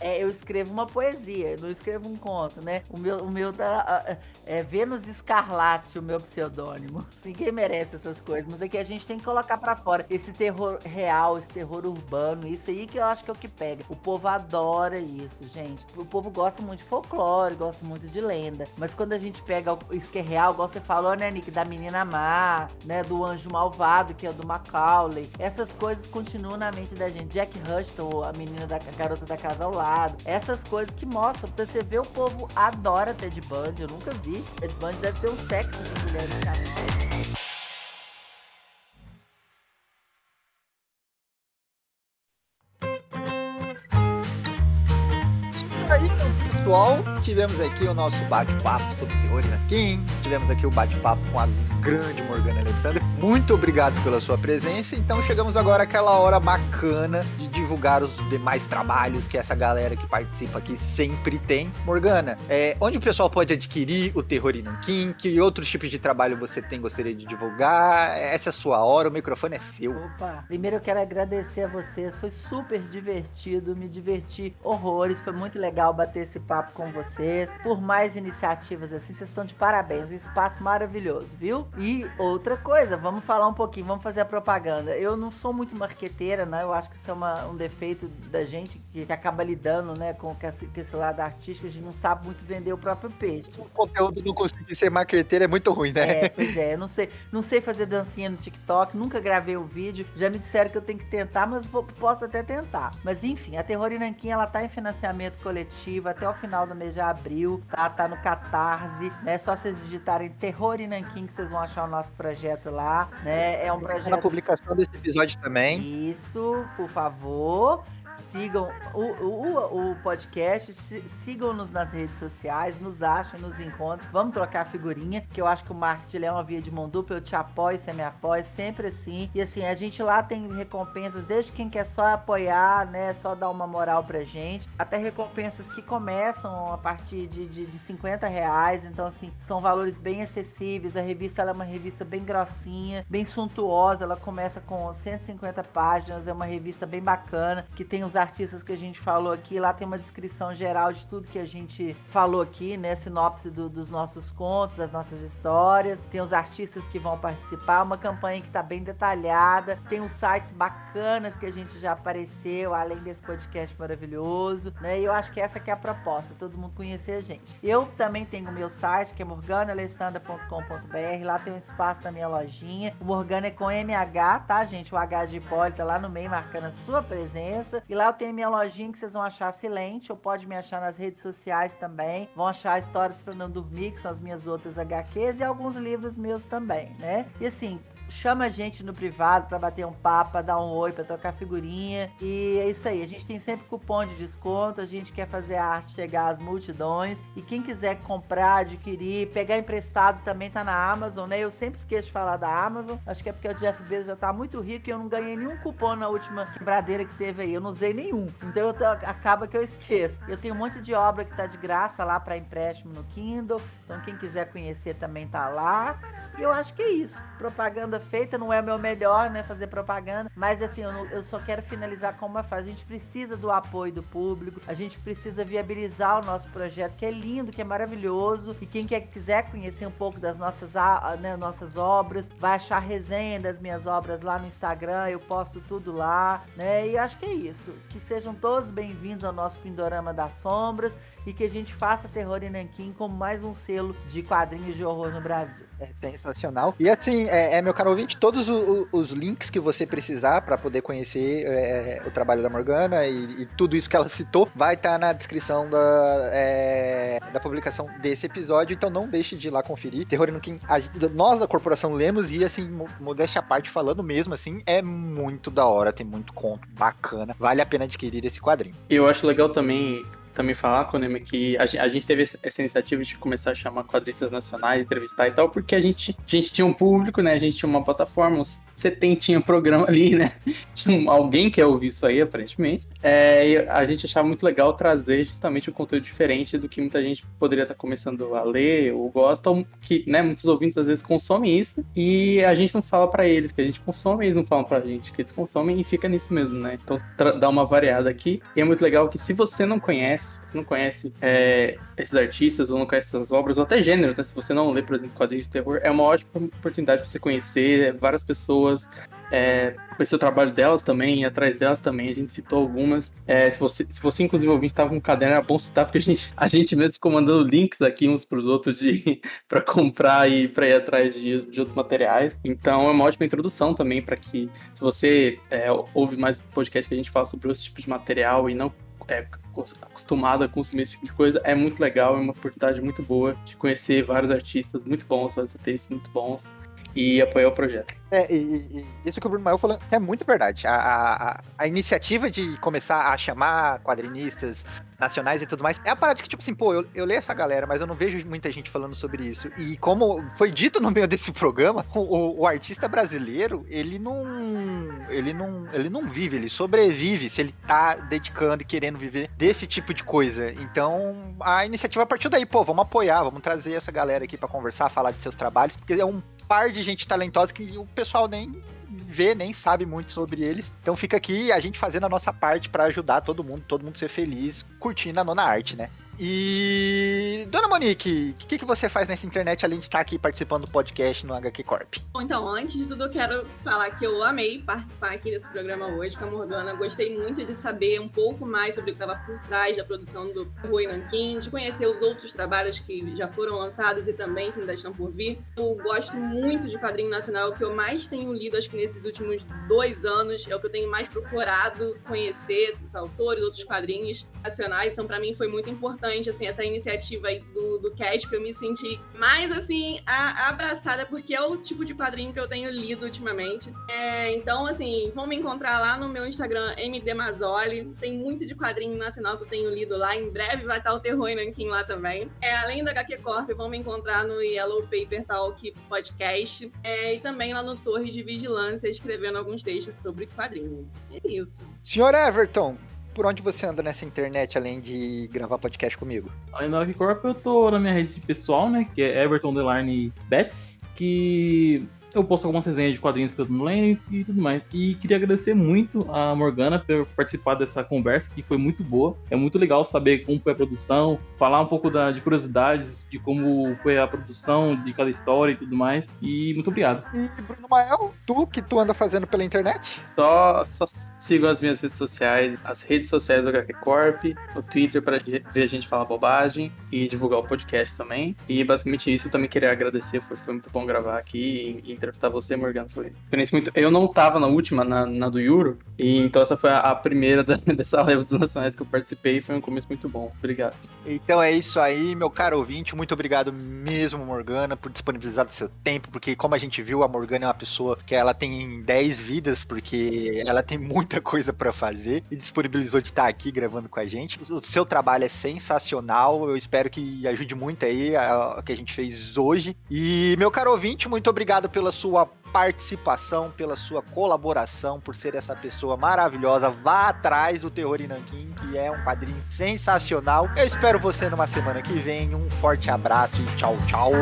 É, eu escrevo uma poesia, não escrevo um conto, né? O meu, o meu tá. É Vênus Escarlate, o meu pseudônimo. Ninguém merece essas coisas, mas aqui a gente tem que colocar pra fora esse terror real, esse terror urbano, isso aí que eu acho que é o que pega. O povo adora isso, gente. O povo gosta muito de folclore, gosta muito de lenda. Mas quando a gente pega isso que é real, igual você falou, né, Nick, da menina má, né, do anjo malvado, que é o do Macaulay, essas coisas continuam na mente da gente. Jack Rushton, a menina da a garota da casa ao lado. Lado. Essas coisas que mostram, pra você ver, o povo adora Ted Bundy, eu nunca vi. Ted Bundy deve ter um sexo de mulheres. Pessoal, tivemos aqui o nosso bate-papo sobre Teorina Kim, tivemos aqui o bate-papo com a grande Morgana Alessandra. Muito obrigado pela sua presença. Então chegamos agora àquela hora bacana de divulgar os demais trabalhos que essa galera que participa aqui sempre tem. Morgana, é, onde o pessoal pode adquirir o Terror Kim? Que outros tipos de trabalho você tem gostaria de divulgar? Essa é a sua hora, o microfone é seu. Opa, primeiro eu quero agradecer a vocês, foi super divertido, me diverti horrores, foi muito legal bater esse papo com vocês. Por mais iniciativas assim, vocês estão de parabéns, um espaço maravilhoso, viu? E outra coisa, vamos falar um pouquinho, vamos fazer a propaganda. Eu não sou muito marqueteira, né? Eu acho que isso é uma, um defeito da gente que, que acaba lidando, né, com, com, esse, com esse lado artístico, a gente não sabe muito vender o próprio peixe. O conteúdo não conseguir ser marqueteiro é muito ruim, né? É, pois é, eu não sei, não sei fazer dancinha no TikTok, nunca gravei o um vídeo, já me disseram que eu tenho que tentar, mas vou, posso até tentar. Mas enfim, a Terror Inanquim, ela tá em financiamento coletivo até o final do mês de abril, tá? Tá no Catarse, né? Só vocês digitarem Terror Inanquim que vocês vão achar o nosso projeto lá, né? É um projeto. Na publicação desse episódio também. Isso, por favor sigam o, o, o podcast, sigam-nos nas redes sociais, nos achem, nos encontrem. Vamos trocar figurinha, que eu acho que o marketing é uma via de mão dupla. Eu te apoio, você me apoia, sempre assim. E assim, a gente lá tem recompensas, desde quem quer só apoiar, né? Só dar uma moral pra gente, até recompensas que começam a partir de, de, de 50 reais. Então, assim, são valores bem acessíveis. A revista é uma revista bem grossinha, bem suntuosa. Ela começa com 150 páginas, é uma revista bem bacana, que tem os artistas que a gente falou aqui. Lá tem uma descrição geral de tudo que a gente falou aqui, né? Sinopse do, dos nossos contos, das nossas histórias. Tem os artistas que vão participar. Uma campanha que está bem detalhada. Tem os sites bacanas que a gente já apareceu, além desse podcast maravilhoso, né? E eu acho que essa que é a proposta, todo mundo conhecer a gente. Eu também tenho o meu site, que é morganaalessandra.com.br. Lá tem um espaço na minha lojinha. O Morgana é com MH, tá, gente? O H de Hipólita lá no meio, marcando a sua presença. E lá eu tenho minha lojinha que vocês vão achar silente, ou pode me achar nas redes sociais também. Vão achar histórias para não dormir, que são as minhas outras HQs, e alguns livros meus também, né? E assim, chama a gente no privado para bater um papo, pra dar um oi, para trocar figurinha. E é isso aí. A gente tem sempre cupom de desconto. A gente quer fazer a arte chegar às multidões. E quem quiser comprar, adquirir, pegar emprestado também tá na Amazon, né? Eu sempre esqueço de falar da Amazon. Acho que é porque o Jeff Bezos já tá muito rico e eu não ganhei nenhum cupom na última quebradeira que teve aí. Eu não usei nenhum. Então eu, acaba que eu esqueço. Eu tenho um monte de obra que tá de graça lá para empréstimo no Kindle. Então quem quiser conhecer também tá lá. E eu acho que é isso. Propaganda feita, não é o meu melhor, né, fazer propaganda, mas assim, eu, não, eu só quero finalizar com uma frase. A gente precisa do apoio do público, a gente precisa viabilizar o nosso projeto, que é lindo, que é maravilhoso, e quem quer, quiser conhecer um pouco das nossas, né, nossas obras, vai achar resenha das minhas obras lá no Instagram, eu posto tudo lá, né, e acho que é isso. Que sejam todos bem-vindos ao nosso Pindorama das Sombras e que a gente faça Terror e Nanquim como mais um selo de quadrinhos de horror no Brasil. É sensacional. E assim, é, é meu caro ouvinte, todos os, os links que você precisar para poder conhecer é, o trabalho da Morgana e, e, tudo isso que ela citou vai estar tá na descrição da, é, da publicação desse episódio, então não deixe de ir lá conferir. Terror Nanquim, a, nós da corporação lemos e assim, modéstia à parte falando mesmo, assim, é muito da hora, tem muito conto bacana, vale a pena adquirir esse quadrinho. Eu acho legal também também falar, Konemi, que a, a, gente teve essa iniciativa de começar a chamar quadristas nacionais, entrevistar e tal, porque a gente, a gente tinha um público, né? A gente tinha uma plataforma, uns setentinha programa ali, né? Alguém que ia ouvir isso aí, aparentemente. É, a gente achava muito legal trazer justamente um conteúdo diferente do que muita gente poderia estar começando a ler ou gosta, ou que, né, muitos ouvintes às vezes consomem isso e a gente não fala para eles que a gente consome, eles não falam pra gente que eles consomem e fica nisso mesmo, né? Então dá uma variada aqui. E é muito legal que se você não conhece, se você não conhece é, esses artistas ou não conhece essas obras, ou até gêneros, né? Se você não lê, por exemplo, quadrinhos de terror, é uma ótima oportunidade para você conhecer várias pessoas pessoas, é, conhecer o trabalho delas também, atrás delas também, a gente citou algumas. É, se, você, se você, inclusive, ouvinte, estava com um caderno, era bom citar, porque a gente, a gente mesmo ficou mandando links aqui uns para os outros para comprar e para ir atrás de, de outros materiais. Então, é uma ótima introdução também para que, se você é, ouve mais podcast que a gente fala sobre esse tipo de material e não é, acostumado a consumir esse tipo de coisa, é muito legal, é uma oportunidade muito boa de conhecer vários artistas muito bons, vários roteiristas muito bons e apoiar o projeto. É, e, e, isso que o Bruno Mael falou é muito verdade. A, a, a, iniciativa de começar a chamar quadrinistas nacionais e tudo mais é a parada que, tipo assim, pô, eu, eu leio essa galera, mas eu não vejo muita gente falando sobre isso. E como foi dito no meio desse programa, o, o artista brasileiro, ele não. Ele não. Ele não vive, ele sobrevive se ele tá dedicando e querendo viver desse tipo de coisa. Então, a iniciativa partiu daí, pô, vamos apoiar, vamos trazer essa galera aqui para conversar, falar de seus trabalhos, porque é um par de gente talentosa que o pessoal nem vê, nem sabe muito sobre eles. Então fica aqui a gente fazendo a nossa parte para ajudar todo mundo, todo mundo ser feliz, curtindo a nona arte, né? E. Dona Monique, o que, que você faz nessa internet além de estar aqui participando do podcast no HQ Corp? Bom, então, antes de tudo, eu quero falar que eu amei participar aqui desse programa hoje com a Morgana. Gostei muito de saber um pouco mais sobre o que estava por trás da produção do Rui Nankin, de conhecer os outros trabalhos que já foram lançados e também que ainda estão por vir. Eu gosto muito de quadrinho nacional, o que eu mais tenho lido, acho que nesses últimos dois anos, é o que eu tenho mais procurado conhecer, os autores, outros quadrinhos nacionais. Então, para mim, foi muito importante assim, essa iniciativa aí do, do que eu me senti mais, assim, a, abraçada, porque é o tipo de quadrinho que eu tenho lido ultimamente. É, então, assim, vão me encontrar lá no meu Instagram, MD Mazzoli. Tem muito de quadrinho nacional que eu tenho lido lá. Em breve vai estar o Terror Nankin lá também. É, além da HQ Corp, vão me encontrar no Yellow Paper Talk Podcast. É, e também lá no Torre de Vigilância, escrevendo alguns textos sobre quadrinho. É isso. Senhor Everton, por onde você anda nessa internet além de gravar podcast comigo? Além da Corp, eu tô na minha rede pessoal, né? Que é Everton Delarne Betts, que eu posto algumas resenhas de quadrinhos que eu não lendo e tudo mais. E queria agradecer muito a Morgana por participar dessa conversa, que foi muito boa. É muito legal saber como foi a produção, falar um pouco da, de curiosidades de como foi a produção de cada história e tudo mais. E muito obrigado. E Bruno Mael, tu que tu anda fazendo pela internet? Só, só sigo as minhas redes sociais, as redes sociais do HQ Corp, o Twitter para ver a gente falar bobagem e divulgar o podcast também. E basicamente isso, também queria agradecer, foi, foi muito bom gravar aqui e, e entrevistar você, Morgan. Foi experiência muito. Eu não tava na última, na, na do Euro, e então essa foi a, a primeira da, dessa leva dos nacionais que eu participei. Foi um começo muito bom. Obrigado. Então é isso aí, meu caro ouvinte. Muito obrigado mesmo, Morgana, por disponibilizar do seu tempo, porque como a gente viu, a Morgana é uma pessoa que ela tem 10 vidas, porque ela tem muita coisa para fazer e disponibilizou de estar aqui gravando com a gente. O seu trabalho é sensacional. Eu espero que ajude muito aí a que a gente fez hoje. E meu caro ouvinte, muito obrigado pela pela sua participação, pela sua colaboração, por ser essa pessoa maravilhosa. Vá atrás do Terror em Nanquim, que é um quadrinho sensacional. Eu espero você numa semana que vem. Um forte abraço e tchau, tchau.